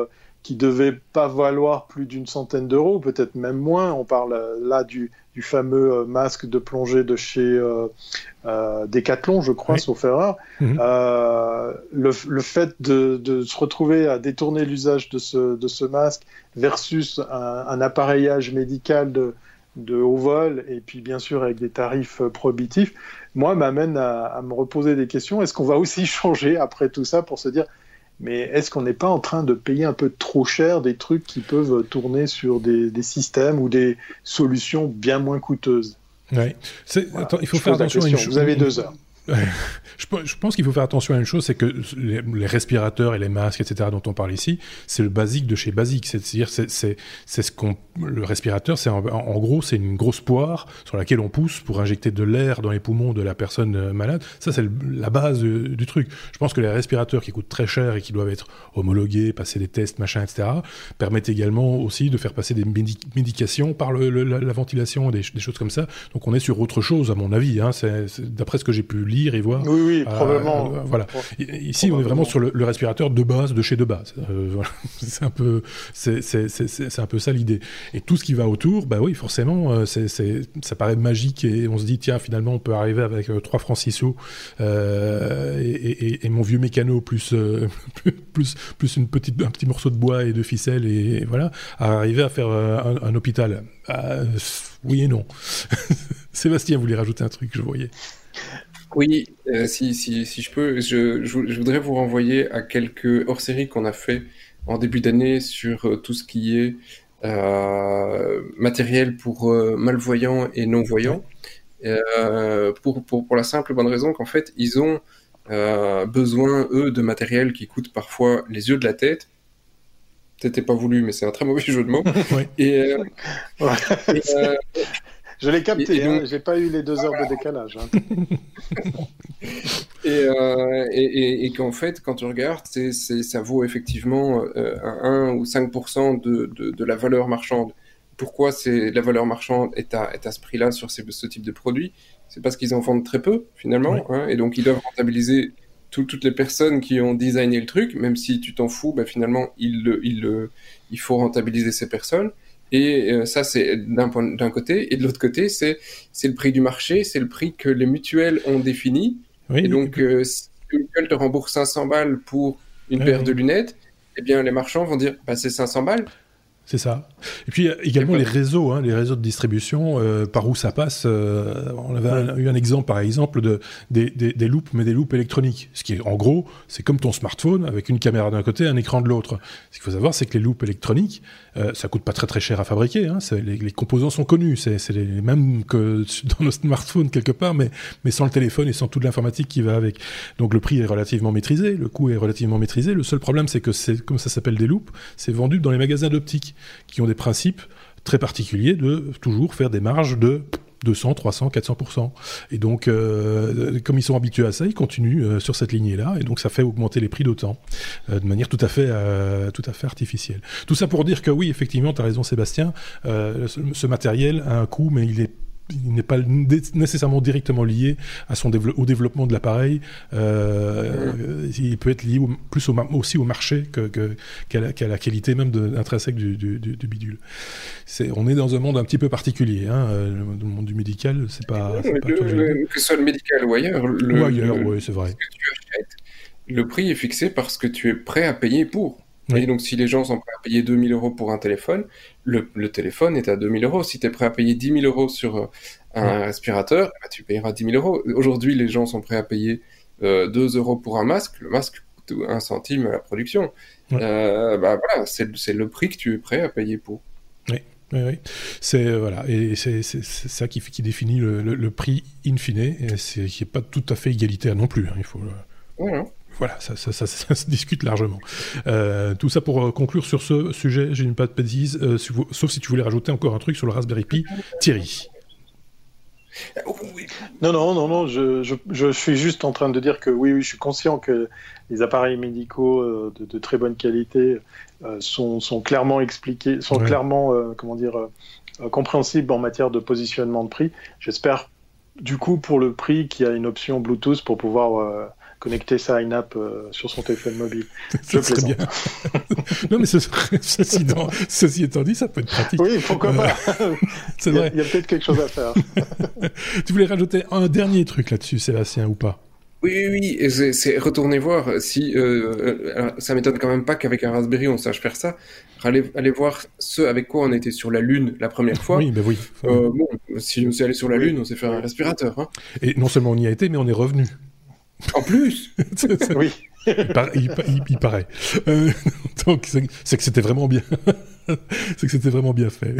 qui devait pas valoir plus d'une centaine d'euros, peut-être même moins. On parle euh, là du, fameux euh, masque de plongée de chez euh, Decathlon, je crois, sauf erreur. Mhm. le, fait de, se retrouver à détourner l'usage de ce, masque versus un, appareillage médical de, haut vol et puis bien sûr avec des tarifs prohibitifs, moi m'amène à me reposer des questions. Est-ce qu'on va aussi changer après tout ça pour se dire mais est-ce qu'on n'est pas en train de payer un peu trop cher des trucs qui peuvent tourner sur des, systèmes ou des solutions bien moins coûteuses? Attends, il faut faire attention à une chose. Vous avez deux heures. je, pense qu'il faut faire attention à une chose, c'est que les, respirateurs et les masques, etc., dont on parle ici, c'est le basique de chez basique. C'est-à-dire, c'est ce qu'on, le respirateur, c'est en, gros, c'est une grosse poire sur laquelle on pousse pour injecter de l'air dans les poumons de la personne euh, malade. Ça, c'est la base euh, du truc. Je pense que les respirateurs qui coûtent très cher et qui doivent être homologués, passer des tests, machin, etc., permettent également aussi de faire passer des médications par la, ventilation, des, des, choses comme ça. Donc, on est sur autre chose, à mon avis. Hein. D'après ce que j'ai pu lire et voir. Oui, oui, euh, probablement. voilà. Ici, on est vraiment sur le, respirateur de base, de chez de base. Euh, voilà. c'est un peu, c'est un peu ça l'idée. Et tout ce qui va autour, bah oui, forcément, euh, c'est ça paraît magique et on se dit tiens, finalement, on peut arriver avec trois francs 6 sous et, mon vieux mécano plus plus plus une petite un petit morceau de bois et de ficelle et, voilà, à arriver à faire un, un hôpital. oui et non. Sébastien voulait rajouter un truc, je voyais. Oui, euh, si, si, si, je peux, je, je, voudrais vous renvoyer à quelques hors-séries qu'on a fait en début d'année sur euh, tout ce qui est euh, matériel pour euh, malvoyants et non-voyants. pour, pour, pour, la simple bonne raison qu'en fait, ils ont besoin, eux, de matériel qui coûte parfois les yeux de la tête. C'était pas voulu, mais c'est un très mauvais jeu de mots. et, je l'ai capté, hein, j'ai pas eu les deux heures de décalage. Hein. Euh, et, et, qu'en fait, quand tu regardes, c'est, ça vaut effectivement euh, 1 ou 5% de, de, de, la valeur marchande. Pourquoi c'est, la valeur marchande est à, est à ce prix-là sur ces, ce type de produit? C'est parce qu'ils en vendent très peu, finalement. Hein, et donc, ils doivent rentabiliser toutes les personnes qui ont designé le truc, même si tu t'en fous, bah, finalement, il, il, il faut rentabiliser ces personnes. Et euh, ça, c'est d'un côté. Et de l'autre côté, c'est le prix du marché, c'est le prix que les mutuelles ont défini. et donc, euh, si une mutuelle te rembourse 500 balles pour une paire de lunettes, eh bien, les marchands vont dire, bah, c'est 500 balles. C'est ça. Et puis également les réseaux, hein, les réseaux de distribution, euh, par où ça passe. Euh, on avait eu un exemple, par exemple, de des, des, des loupes, mais des loupes électroniques. Ce qui est, en gros, c'est comme ton smartphone avec une caméra d'un côté, un écran de l'autre. Ce qu'il faut savoir, c'est que les loupes électroniques, euh, ça coûte pas très très cher à fabriquer. Hein, les, les, composants sont connus, c'est les mêmes que dans nos smartphones quelque part, mais mais sans le téléphone et sans toute l'informatique qui va avec. Donc le prix est relativement maîtrisé, le coût est relativement maîtrisé. Le seul problème, c'est que c'est comme ça s'appelle des loupes, c'est vendu dans les magasins d'optique qui ont des principes très particuliers de toujours faire des marges de 200, 300, 400%. Et donc, euh, comme ils sont habitués à ça, ils continuent euh, sur cette lignée-là, et donc ça fait augmenter les prix d'autant, euh, de manière tout à fait, tout à fait artificielle. Tout ça pour dire que oui, effectivement, tu as raison Sébastien, ce matériel a un coût, mais il est il n'est pas nécessairement directement lié à son au développement de l'appareil. Euh, il peut être lié plus aussi au marché qu'à la, la, qualité même intrinsèque du, du, du, bidule. on est dans un monde un petit peu particulier. Hein, le, monde du médical, c'est pas. pas que ce soit le médical ou ailleurs. ou ailleurs, oui, c'est vrai. le prix est fixé parce que tu es prêt à payer pour. Et donc, si les gens sont prêts à payer 2000 euros pour un téléphone, le, téléphone est à 2000 euros. Si tu es prêt à payer 10 000 euros sur euh, un respirateur, bah, tu payeras 10 000 euros. Aujourd'hui, les gens sont prêts à payer euh, 2 euros pour un masque. Le masque coûte 1 centime à la production. Euh, bah, voilà, c'est le prix que tu es prêt à payer pour. Oui. Oui, oui. C'est euh, voilà, et c'est ça qui, qui définit le, prix in fine, et c'est qui n'est pas tout à fait égalitaire non plus. Hein, il faut. Voilà, ça, se discute largement. Euh, tout ça pour euh, conclure sur ce sujet, j'ai une pas de bêtise, euh, sauf si tu voulais rajouter encore un truc sur le Raspberry Pi, Thierry. Non, non, non, non, je, suis juste en train de dire que oui, oui, je suis conscient que les appareils médicaux de, très bonne qualité sont, clairement expliqués, sont clairement, comment dire, compréhensibles en matière de positionnement de prix. J'espère, du coup, pour le prix, qu'il y a une option Bluetooth pour pouvoir connecter ça à une app euh, sur son téléphone mobile. Ça serait bien. non, mais ceci, étant dit, ça peut être pratique. Oui, pourquoi pas euh, Il y a, peut-être quelque chose à faire. tu voulais rajouter un dernier truc là-dessus, Sébastien, ou pas? Oui, oui, oui, c'est retourner voir si euh, ça m'étonne quand même pas qu'avec un Raspberry on sache faire ça. Allez, allez voir ce avec quoi on était sur la Lune la première fois. Oui, ben oui. bon, si on s'est allé sur la Lune, on s'est fait un respirateur. Hein. Et non seulement on y a été, mais on est revenu. En plus Oui. Il, paraît. Euh, donc, c'est que c'était vraiment bien. c'est que c'était vraiment bien fait.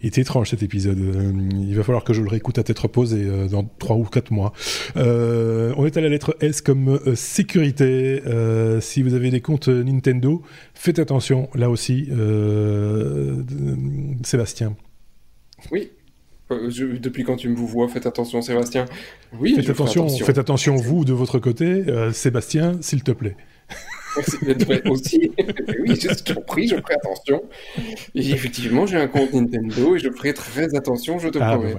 Il est étrange cet épisode. Euh, il va falloir que je le réécoute à tête reposée euh, dans 3 ou 4 mois. on est à la lettre S comme sécurité. si vous avez des comptes Nintendo, faites attention là aussi. Sébastien. Oui, euh, depuis quand tu me vois, faites attention, Sébastien. Oui, faites attention, faites attention, vous de votre côté, euh, Sébastien, s'il te plaît. aussi. oui, je t'en prie, je ferai attention. Et effectivement, j'ai un compte Nintendo et je ferai très attention, je te ah, promets.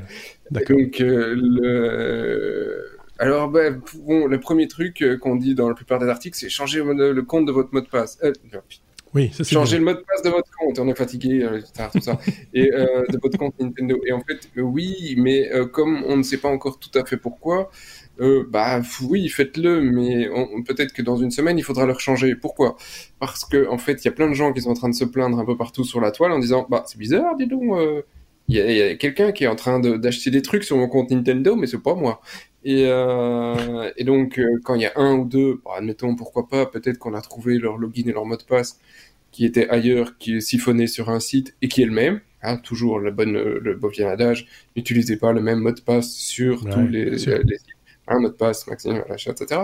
D'accord. Donc, euh, le... Alors, ben, bon, le premier truc qu'on dit dans la plupart des articles, c'est changer le compte de votre mot de passe. Oui, ça Changer le mot de passe de votre compte, on est fatigué, euh, tout ça. et euh, de votre compte Nintendo. Et en fait, euh, oui, mais comme on ne sait pas encore tout à fait pourquoi, bah oui, faites-le, mais peut-être que dans une semaine, il faudra le changer. Pourquoi? Parce que en fait, il y a plein de gens qui sont en train de se plaindre un peu partout sur la toile en disant, bah c'est bizarre, dis donc. Il y a, a quelqu'un qui est en train d'acheter des trucs sur mon compte Nintendo, mais c'est pas moi. Et, euh, et donc, euh, quand il y a un ou deux, bah, admettons, pourquoi pas, peut-être qu'on a trouvé leur login et leur mot de passe qui était ailleurs, qui est siphonné sur un site et qui est le même. Hein, toujours le bon, le bon vieil adage, n'utilisez pas le même mot de passe sur tous les, les, sites. Un mot de passe, maximum, l'achat, etc.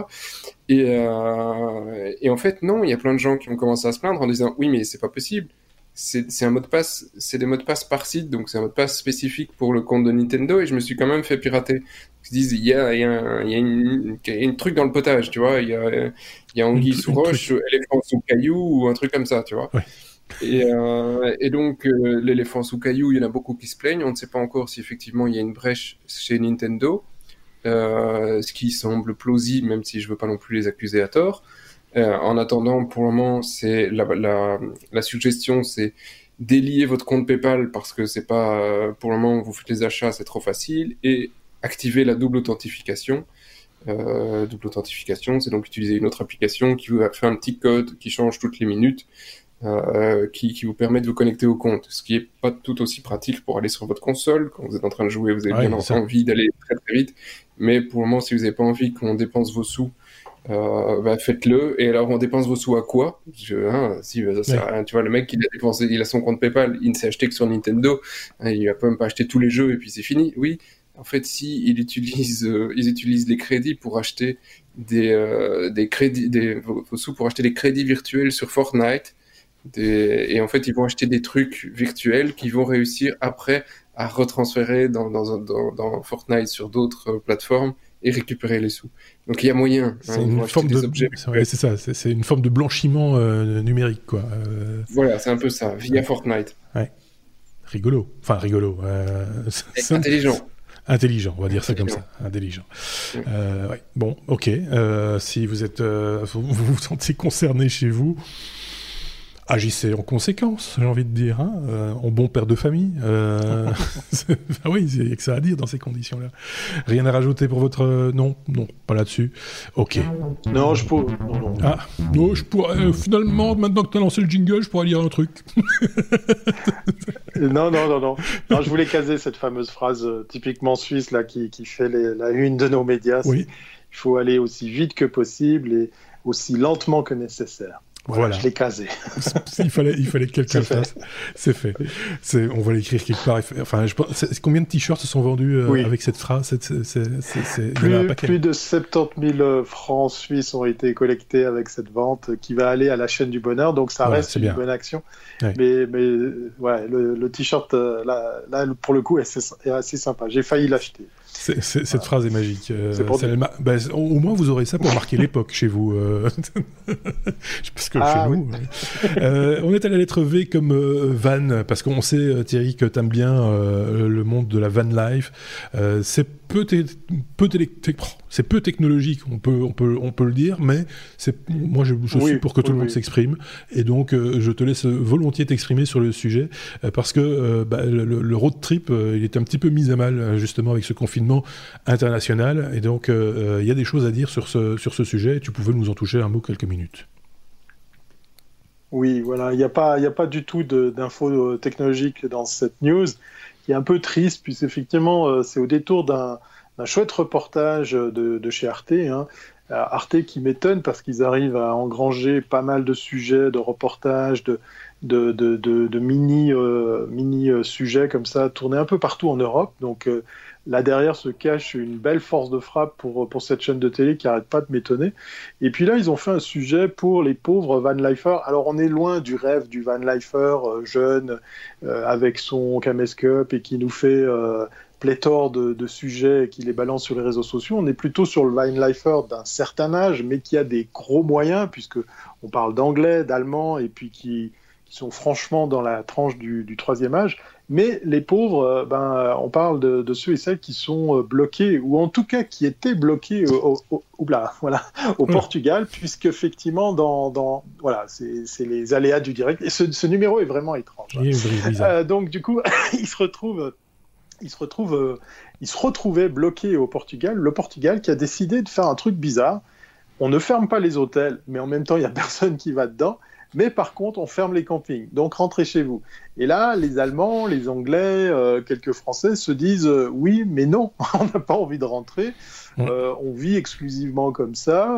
Et, euh, et en fait, non, il y a plein de gens qui ont commencé à se plaindre en disant oui, mais c'est pas possible c'est un mot de passe, c'est des mots de passe par site, donc c'est un mot de passe spécifique pour le compte de Nintendo et je me suis quand même fait pirater. Ils disent il y a, il y a, il y a une, une, truc dans le potage, tu vois, il y a, il y a anguille sous roche, éléphant sous caillou ou un truc comme ça, tu vois. Et, euh, et, donc euh, l'éléphant sous caillou, il y en a beaucoup qui se plaignent. On ne sait pas encore si effectivement il y a une brèche chez Nintendo, euh, ce qui semble plausible, même si je veux pas non plus les accuser à tort. Euh, en attendant, pour le moment, c'est la, la, la, suggestion, c'est délier votre compte PayPal parce que c'est pas euh, pour le moment où vous faites les achats, c'est trop facile et activer la double authentification. double authentification, c'est donc utiliser une autre application qui vous fait un petit code qui change toutes les minutes, qui, qui, vous permet de vous connecter au compte, ce qui est pas tout aussi pratique pour aller sur votre console quand vous êtes en train de jouer, vous avez bien envie d'aller très très vite, mais pour le moment, si vous n'avez pas envie qu'on dépense vos sous euh, bah, faites-le. Et alors, on dépense vos sous à quoi? Hein, si, bah, ça Tu vois, le mec, il a dépensé, il a son compte PayPal, il ne s'est acheté que sur Nintendo, hein, il pas même pas acheter tous les jeux et puis c'est fini. Oui, en fait, si il utilise, euh, ils utilisent les crédits pour acheter des, euh, des crédits, des, vos, sous pour acheter des crédits virtuels sur Fortnite. Des, et en fait, ils vont acheter des trucs virtuels qui vont réussir après à retransférer dans, dans, dans, dans Fortnite sur d'autres plateformes et récupérer les sous. Donc il y a moyen. Hein, c'est une forme de. C'est ça. C'est une forme de blanchiment euh, numérique, quoi. Euh, voilà, c'est un peu ça, via Fortnite. Ouais. Rigolo. Enfin, rigolo. Euh... Intelligent. Intelligent, on va dire ça comme ça, intelligent. Euh, ouais. Bon, ok. si vous êtes, vous vous sentez concerné chez vous, agissez en conséquence, j'ai envie de dire, hein, euh, en bon père de famille. Euh, ah oui, il n'y a que ça à dire dans ces conditions-là. Rien à rajouter pour votre... Euh, non, non, pas là-dessus. Ok. Non, je pourrais... Ah, non, je pourrais... finalement, maintenant que tu as lancé le jingle, je pourrais lire un truc. non, non, non, non, non. je voulais caser cette fameuse phrase typiquement suisse là, qui, qui fait la une de nos médias. Oui. Il faut aller aussi vite que possible et aussi lentement que nécessaire. Voilà, je l'ai casé. il fallait, il fallait que quelqu'un le fasse. C'est fait. C'est, on va l'écrire quelque part. Enfin, je pense, combien de t-shirts se sont vendus euh, avec cette phrase? Plus, plus, de 70 000 euh, francs suisses ont été collectés avec cette vente qui va aller à la chaîne du bonheur. Donc ça reste une bonne action. Mais, mais ouais, le, t-shirt, euh, là, là, pour le coup, est assez sympa. J'ai failli l'acheter cette phrase est magique. Euh, bah, au moins, vous aurez ça pour marquer l'époque chez vous. Euh. parce que ah chez nous. Euh, on est à la lettre V comme van, parce qu'on sait, Thierry, que tu aimes bien le monde de la van life. c'est peu, peu, c'est peu technologique, on peut, on, peut, on peut le dire, mais moi je, suis pour que tout le monde s'exprime, et donc euh, je te laisse volontiers t'exprimer sur le sujet, euh, parce que euh, bah, le, road trip, il est un petit peu mis à mal justement avec ce confinement international, et donc il y a des choses à dire sur ce, sur ce sujet, et tu pouvais nous en toucher un mot quelques minutes. Oui, voilà, il n'y a, pas, a pas du tout d'infos technologiques dans cette news qui est un peu triste, puisqu'effectivement, euh, c'est au détour d'un chouette reportage de, chez Arte. Hein. Euh, Arte qui m'étonne parce qu'ils arrivent à engranger pas mal de sujets, de reportages, de, de, de mini, euh, mini sujets comme ça, tournés un peu partout en Europe. Donc Là derrière se cache une belle force de frappe pour, pour cette chaîne de télé qui arrête pas de m'étonner. Et puis là, ils ont fait un sujet pour les pauvres Van Lifer. Alors on est loin du rêve du Van Lifer euh, jeune euh, avec son caméscope et qui nous fait euh, pléthore de, de, sujets et qui les balance sur les réseaux sociaux. On est plutôt sur le Van Lifer d'un certain âge, mais qui a des gros moyens puisque on parle d'anglais, d'allemand et puis qui, sont franchement dans la tranche du troisième âge. Mais les pauvres, euh, ben, on parle de, ceux et celles qui sont euh, bloqués, ou en tout cas qui étaient bloqués au, voilà, au Portugal, puisque effectivement, dans, dans voilà, c'est les aléas du direct. Et ce, numéro est vraiment étrange. Euh, donc du coup, il se retrouve, il se retrouve, il se retrouvait bloqué au Portugal. Le Portugal qui a décidé de faire un truc bizarre. On ne ferme pas les hôtels, mais en même temps, il n'y a personne qui va dedans. Mais par contre, on ferme les campings. Donc rentrez chez vous. Et là, les Allemands, les Anglais, euh, quelques Français se disent euh, oui, mais non, on n'a pas envie de rentrer. Mm. Euh, on vit exclusivement comme ça.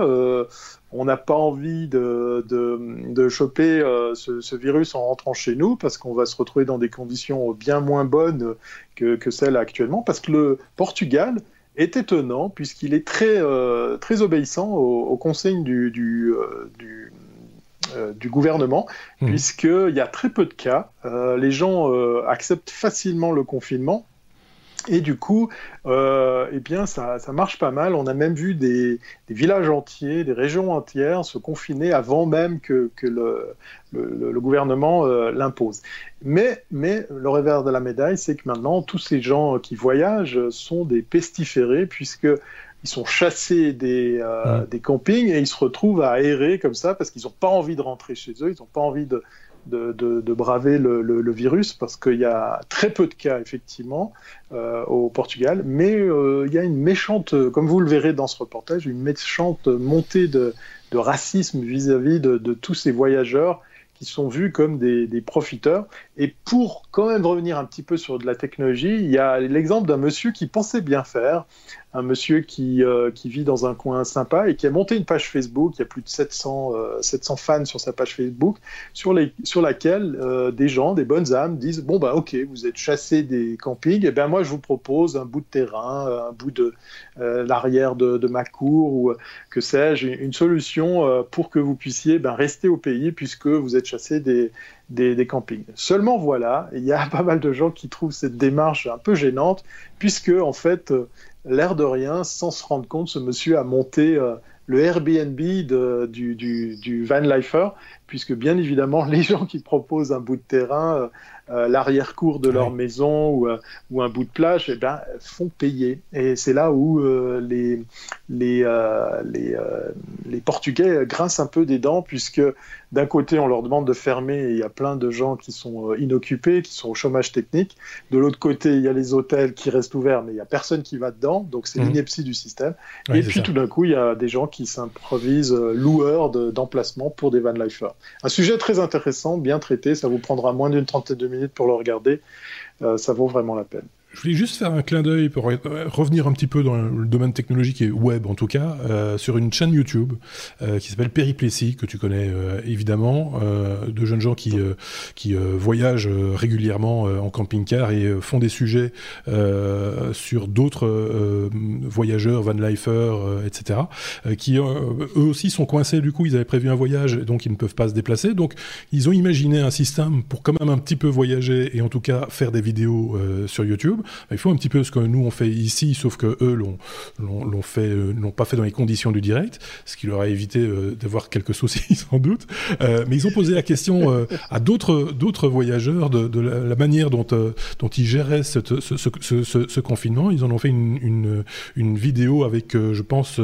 on n'a pas envie de, de, choper ce, virus en rentrant chez nous parce qu'on va se retrouver dans des conditions bien moins bonnes que, que celles actuellement. Parce que le Portugal est étonnant puisqu'il est très, très obéissant aux, conseils du, du, du euh, du gouvernement, mmh. puisqu'il y a très peu de cas. Euh, les gens euh, acceptent facilement le confinement. Et du coup, eh bien, ça, marche pas mal. On a même vu des, villages entiers, des régions entières se confiner avant même que, le, gouvernement l'impose. Mais, mais le revers de la médaille, c'est que maintenant, tous ces gens qui voyagent sont des pestiférés, puisque ils sont chassés des, euh, des campings et ils se retrouvent à errer comme ça parce qu'ils n'ont pas envie de rentrer chez eux, ils n'ont pas envie de, de, braver le, virus parce qu'il y a très peu de cas effectivement euh, au Portugal, mais euh, il y a une méchante, comme vous le verrez dans ce reportage, une méchante montée de, racisme vis-à-vis de, tous ces voyageurs qui sont vus comme des, des, profiteurs. Et pour quand même revenir un petit peu sur de la technologie, il y a l'exemple d'un monsieur qui pensait bien faire, un monsieur qui, euh, qui vit dans un coin sympa et qui a monté une page Facebook. Il y a plus de 700, 700 euh, fans sur sa page Facebook, sur, laquelle euh, des gens, des bonnes âmes, disent Bon, bah, ok, vous êtes chassé des campings, et eh bien moi, je vous propose un bout de terrain, un bout de l'arrière de, de, ma cour, ou que sais-je, une solution pour que vous puissiez ben, rester au pays puisque vous êtes chassé des, des, des, campings. Seulement voilà, il y a pas mal de gens qui trouvent cette démarche un peu gênante, puisque en fait, l'air de rien, sans se rendre compte, ce monsieur a monté euh, le Airbnb du, du, van puisque bien évidemment, les gens qui proposent un bout de terrain, euh, euh, l'arrière-cour de leur maison ou, ou, un bout de plage, eh ben, font payer. Et c'est là où les, les, les, les, Portugais grincent un peu des dents, puisque d'un côté, on leur demande de fermer et il y a plein de gens qui sont euh, inoccupés, qui sont au chômage technique. De l'autre côté, il y a les hôtels qui restent ouverts, mais il n'y a personne qui va dedans. Donc, c'est mmh. l'ineptie du système. et puis, tout d'un coup, il y a des gens qui s'improvisent euh, loueurs d'emplacements pour des van lifers. Un sujet très intéressant, bien traité. Ça vous prendra moins d'une trentaine de minutes pour le regarder. Euh, ça vaut vraiment la peine. Je voulais juste faire un clin d'œil pour revenir un petit peu dans le domaine technologique et web en tout cas, euh, sur une chaîne YouTube euh, qui s'appelle Périplessis, que tu connais euh, évidemment, de jeunes gens qui, qui voyagent régulièrement en camping-car et font des sujets sur d'autres voyageurs, van lifers, etc., qui eux aussi sont coincés, du coup ils avaient prévu un voyage, donc ils ne peuvent pas se déplacer, donc ils ont imaginé un système pour quand même un petit peu voyager et en tout cas faire des vidéos sur YouTube. Bah, il faut un petit peu ce que nous on fait ici, sauf que eux l'ont fait, euh, l'ont pas fait dans les conditions du direct, ce qui leur a évité euh, d'avoir quelques soucis sans doute. Euh, mais ils ont posé la question à d'autres d'autres voyageurs de, la, manière dont dont ils géraient ce, confinement. Ils en ont fait une, une vidéo avec, je pense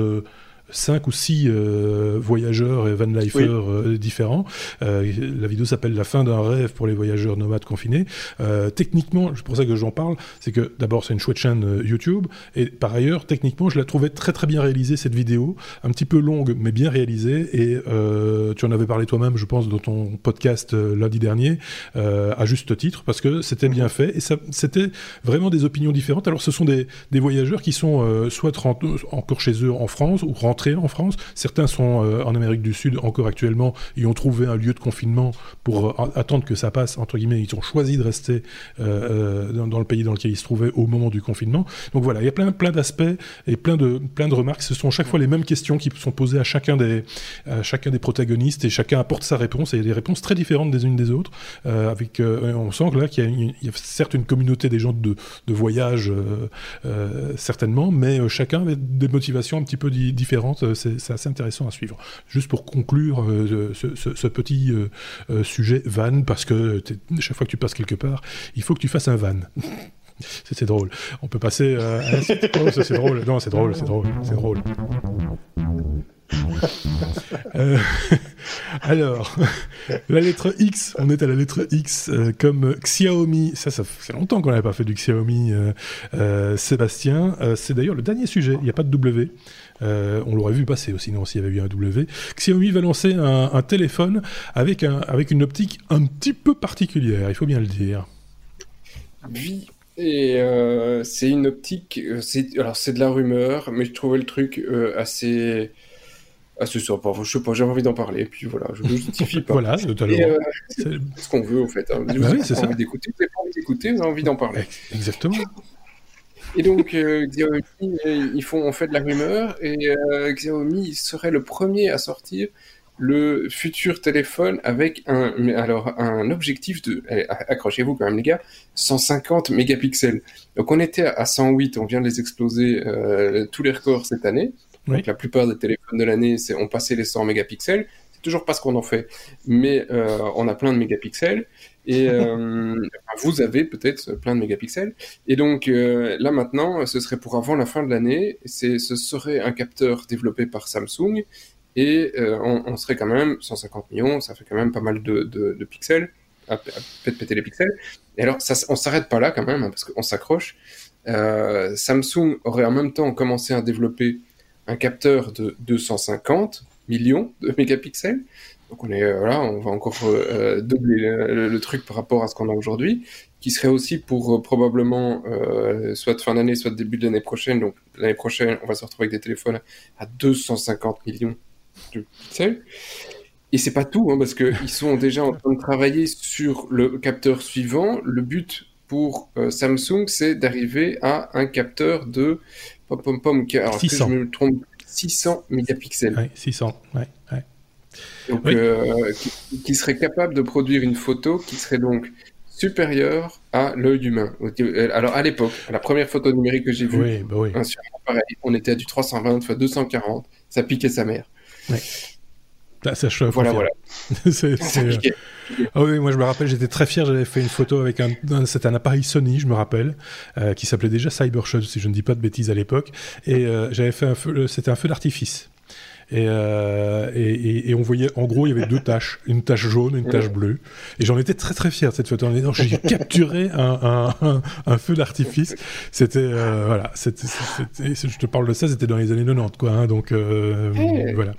cinq ou six euh, voyageurs et van lifers euh, différents. Euh, la vidéo s'appelle La fin d'un rêve pour les voyageurs nomades confinés. techniquement, c'est pour ça que j'en parle, c'est que d'abord c'est une chouette chaîne YouTube et par ailleurs techniquement je la trouvais très très bien réalisée cette vidéo, un petit peu longue mais bien réalisée et tu en avais parlé toi-même je pense dans ton podcast lundi dernier à juste titre parce que c'était bien fait et c'était vraiment des opinions différentes. Alors ce sont des, des voyageurs qui sont soit encore chez eux en France ou rentrés en France. Certains sont euh, en Amérique du Sud encore actuellement et ont trouvé un lieu de confinement pour euh, attendre que ça passe, entre guillemets. Ils ont choisi de rester euh, dans, le pays dans lequel ils se trouvaient au moment du confinement. Donc voilà, il y a plein, plein d'aspects et plein de, plein de remarques. Ce sont chaque fois les mêmes questions qui sont posées à chacun des, chacun des protagonistes et chacun apporte sa réponse et il y a des réponses très différentes des unes des autres. avec, on sent que là qu'il y, a certes une communauté des gens de, de voyage, certainement, mais chacun avait des motivations un petit peu différentes euh, c'est assez intéressant à suivre. Juste pour conclure euh, ce, petit euh, sujet van, parce que chaque fois que tu passes quelque part, il faut que tu fasses un van. C'est drôle. On peut passer oh, c'est drôle. Non, c'est drôle, c'est drôle, c'est drôle. alors, la lettre X, on est à la lettre X comme Xiaomi. Ça, ça fait longtemps qu'on n'avait pas fait du Xiaomi. Sébastien, c'est d'ailleurs le dernier sujet. Il n'y a pas de W. Euh, on l'aurait vu passer sinon s'il y avait eu un W. Xiaomi va lancer un, téléphone avec, un, avec une optique un petit peu particulière, il faut bien le dire. Oui, et euh, c'est une optique, euh, alors c'est de la rumeur, mais je trouvais le truc assez assez sympa. je sais pas, j'avais envie d'en parler, puis voilà, je ne justifie pas. voilà, c'est ce qu'on veut, en fait. Hein. Bah oui, c'est ça. d'écouter, vous pas envie d'écouter, vous avez envie d'en parler. Exactement. Et donc, euh, Xiaomi, euh, ils font en fait de la rumeur, et euh, Xiaomi serait le premier à sortir le futur téléphone avec un, alors, un objectif de, accrochez-vous quand même les gars, 150 mégapixels. Donc on était à 108, on vient de les exploser tous les records cette année. Donc la plupart des téléphones de l'année ont passé les 100 mégapixels. C'est toujours pas ce qu'on en fait, mais on a plein de mégapixels. Et euh, vous avez peut-être plein de mégapixels. Et donc euh, là maintenant, ce serait pour avant la fin de l'année. Ce serait un capteur développé par Samsung. Et euh, on, serait quand même 150 millions, ça fait quand même pas mal de, pixels. à, péter les pixels. Et alors, on s'arrête pas là quand même, hein, parce qu'on s'accroche. Samsung aurait en même temps commencé à développer un capteur de 250 millions de mégapixels. Donc on est euh, voilà, on va encore euh, doubler le, truc par rapport à ce qu'on a aujourd'hui, qui serait aussi pour probablement soit fin d'année, soit début de l'année prochaine. Donc l'année prochaine, on va se retrouver avec des téléphones à 250 millions de pixels. Et c'est pas tout, hein, parce qu'ils sont déjà en train de travailler sur le capteur suivant. Le but pour euh, Samsung, c'est d'arriver à un capteur de pom pom pom, alors 600. je me trompe, 600 mégapixels. 600, ouais, ouais. Donc, euh, qui, serait capable de produire une photo qui serait donc supérieure à l'œil humain. Alors à l'époque, la première photo numérique que j'ai vue, oui, bah oui. on était à du 320 x 240, ça piquait sa mère. Ouais. ça chauffe. Voilà, voilà. c'est, ah oui, moi je me rappelle, j'étais très fier, j'avais fait une photo avec un, c'était un appareil Sony, je me rappelle, euh, qui s'appelait déjà Cybershot, si je ne dis pas de bêtises à l'époque, et euh, j'avais fait un feu, c'était un feu d'artifice. Euh, et, et, et, on voyait, en gros, il y avait deux taches, une tache jaune et une tache bleue. Et j'en étais très très fier cette photo. J'ai capturé un, un, un, feu d'artifice. C'était, euh, voilà, c'était, je te parle de ça, c'était dans les années 90, quoi. Hein, donc, euh, voilà.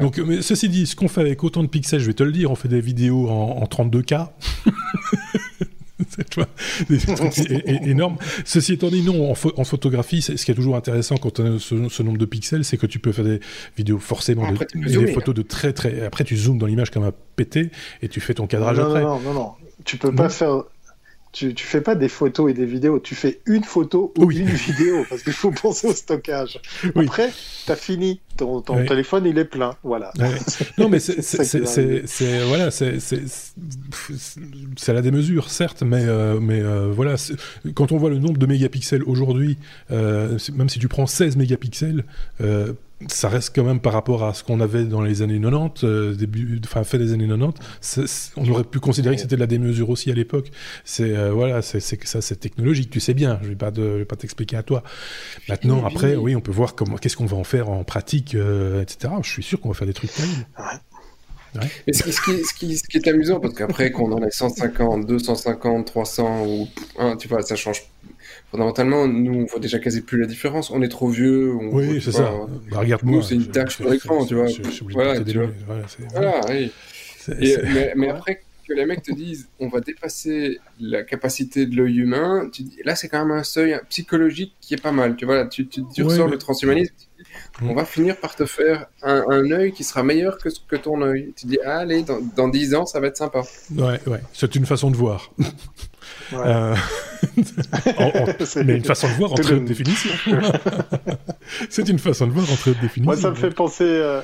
Donc, mais ceci dit, ce qu'on fait avec autant de pixels, je vais te le dire, on fait des vidéos en, en 32K. énorme. Ceci étant dit, non, en, photographie, ce qui est toujours intéressant quand on a ce, nombre de pixels, c'est que tu peux faire des vidéos forcément, des photos de très très. Après, tu zoomes dans l'image comme un pété et tu fais ton cadrage après. Non, non, non, tu peux pas faire tu, tu fais pas des photos et des vidéos, tu fais une photo ou une vidéo, parce qu'il faut penser au stockage. Après, tu as fini, ton, ton téléphone il est plein, voilà. non mais c'est voilà, c'est à la démesure, certes, mais, euh, mais euh, voilà, quand on voit le nombre de mégapixels aujourd'hui, euh, même si tu prends 16 mégapixels, ça reste quand même par rapport à ce qu'on avait dans les années 90, euh, début, enfin fin des années 90, on aurait pu considérer que c'était de la démesure aussi à l'époque. C'est euh, voilà, c'est ça, c'est technologique. Tu sais bien. Je vais pas vais pas t'expliquer à toi. Maintenant, après, oui, on peut voir comment, qu'est-ce qu'on va en faire en pratique, euh, etc. Je suis sûr qu'on va faire des trucs terribles. Ouais. Et ce, qui, ce, qui, ce, qui, est amusant, parce qu'après, qu'on en ait 150, 250, 300, ou, hein, tu vois, ça change fondamentalement, nous, on voit déjà quasi plus la différence. On est trop vieux. oui, c'est ça. Bah, regarde-moi. c'est une tâche sur l'écran, tu vois. Voilà, tu vois. Voilà, oui. mais, après que les mecs te disent, on va dépasser la capacité de l'œil humain, tu dis, là, c'est quand même un seuil psychologique qui est pas mal. Tu vois, tu, tu, ressors le transhumanisme, on va finir par te faire un, un œil qui sera meilleur que, que ton œil. Tu dis, allez, dans, dans 10 ans, ça va être sympa. Ouais, ouais. C'est une façon de voir. Euh, mais une façon de voir en très haute définition. c'est une façon de voir en très haute définition. Moi, ça me fait penser. Euh,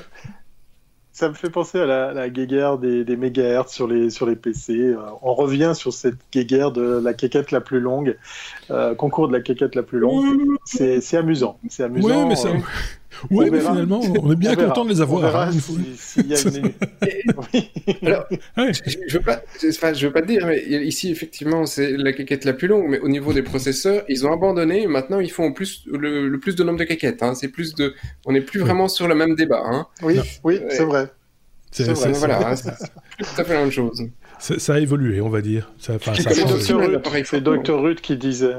ça me fait penser à la, la guéguerre des, des mégahertz sur les, sur les PC. Euh, on revient sur cette guéguerre de la quéquette la plus longue, concours de la quéquette la plus longue. C'est amusant. C'est amusant. mais ça... Oui, mais finalement, on est bien content de les avoir. Hein, je, veux pas, je veux pas te dire, mais ici, effectivement, c'est la caquette la plus longue, mais au niveau des processeurs, ils ont abandonné. Maintenant, ils font plus, le, plus de nombre de caquettes. Hein. C'est plus de, on n'est plus vraiment sur le même débat. Hein. Oui, oui, c'est vrai. C'est vrai. Voilà, c'est tout à fait la même chose. Ça a évolué, on va dire. Ça, c'est Dr. Ruth qui disait.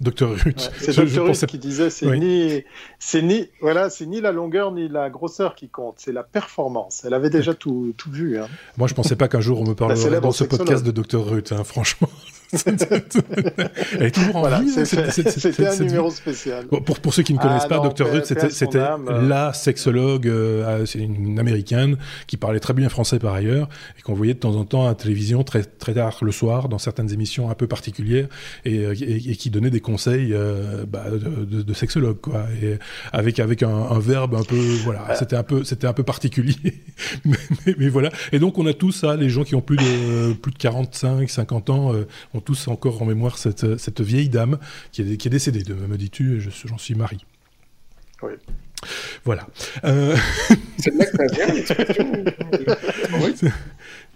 Docteur Ruth. c'est Docteur Ruth qui disait c'est ni c'est ni voilà c'est ni la longueur ni la grosseur qui compte, c'est la performance. Elle avait déjà tout, tout vu. Hein. Moi, je pensais pas qu'un jour on me parlerait dans ce podcast de Docteur Ruth, hein, franchement. Elle est toujours en vie. C'était un numéro spécial. pour, pour ceux qui ne connaissent ah pas, Dr. Ruth, c'était la sexologue, euh, une américaine qui parlait très bien français par ailleurs et qu'on voyait de temps en temps à la télévision très, très tard le soir dans certaines émissions un peu particulières et, euh, et, qui donnait des conseils euh, bah, de, de, sexologue, quoi. Et avec, avec un, un verbe un peu, voilà, c'était un peu, c'était un peu particulier. mais, mais, voilà. Et donc, on a tous ça, les gens qui ont plus de, plus de 45, 50 ans, ont tous encore en mémoire cette, cette vieille dame qui est, qui est décédée, de, me dis-tu, j'en suis mari. Oui. Voilà. Euh... C'est de là que ça vient,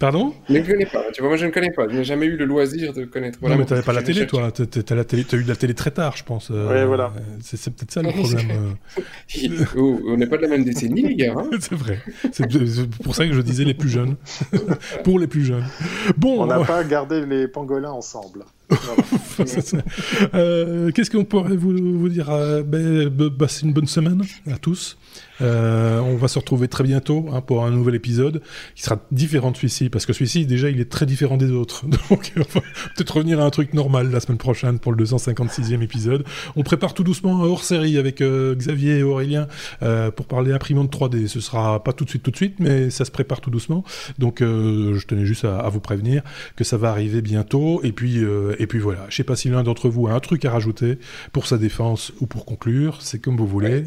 Pardon Je ne connais pas. Tu vois, moi, je ne connais pas. Je n'ai jamais eu le loisir de connaître. Voilà, non, mais tu n'avais pas la télé, toi. Tu as, as, eu de la télé très tard, je pense. Euh, voilà. C'est peut-être ça le problème. Euh. oh, on n'est pas de la même décennie, les gars. Hein. c'est vrai. C'est pour ça que je disais les plus jeunes. pour les plus jeunes. Bon. On n'a pas gardé les pangolins ensemble. euh, Qu'est-ce qu'on pourrait vous, vous dire ben, bah, C'est une bonne semaine à tous. Euh, on va se retrouver très bientôt hein, pour un nouvel épisode qui sera différent de celui-ci, parce que celui-ci, déjà, il est très différent des autres. Donc, on va peut-être revenir à un truc normal la semaine prochaine pour le 256e épisode. On prépare tout doucement un hors-série avec euh, Xavier et Aurélien euh, pour parler imprimante 3D. Ce sera pas tout de suite, tout de suite, mais ça se prépare tout doucement. Donc, je tenais juste à, vous prévenir que ça va arriver bientôt. Et puis, et puis voilà. Je sais pas si l'un d'entre vous a un truc à rajouter pour sa défense ou pour conclure. C'est comme vous voulez.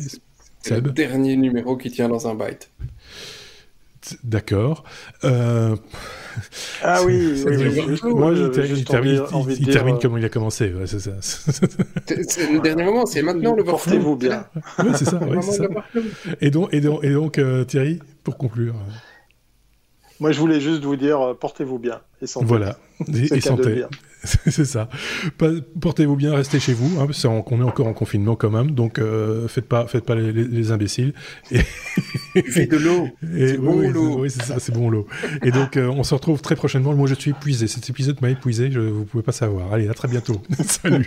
C'est le dernier numéro qui tient dans un byte. D'accord. Euh... Ah oui, oui, oui. Moi, il, il, termine, il, il termine, comme il a commencé. Ouais, c'est ça. c'est le dernier moment, c'est maintenant le Portez-vous bien. Oui, c'est ça. Ouais, ça. Et donc, et donc, et donc euh, Thierry, pour conclure. Moi, je voulais juste vous dire, euh, portez-vous bien et santé. Voilà, et, et santé. c'est ça. Portez-vous bien, restez chez vous. Hein, parce qu'on est encore en confinement quand même, donc euh, faites pas, faites pas les, imbéciles. Et... Faites de l'eau. C'est bon l'eau. Oui, c'est ça, c'est bon l'eau. Et donc, euh, on se retrouve très prochainement. Moi, je suis épuisé. Cet épisode m'a épuisé. Je, vous pouvez pas savoir. Allez, à très bientôt. Salut.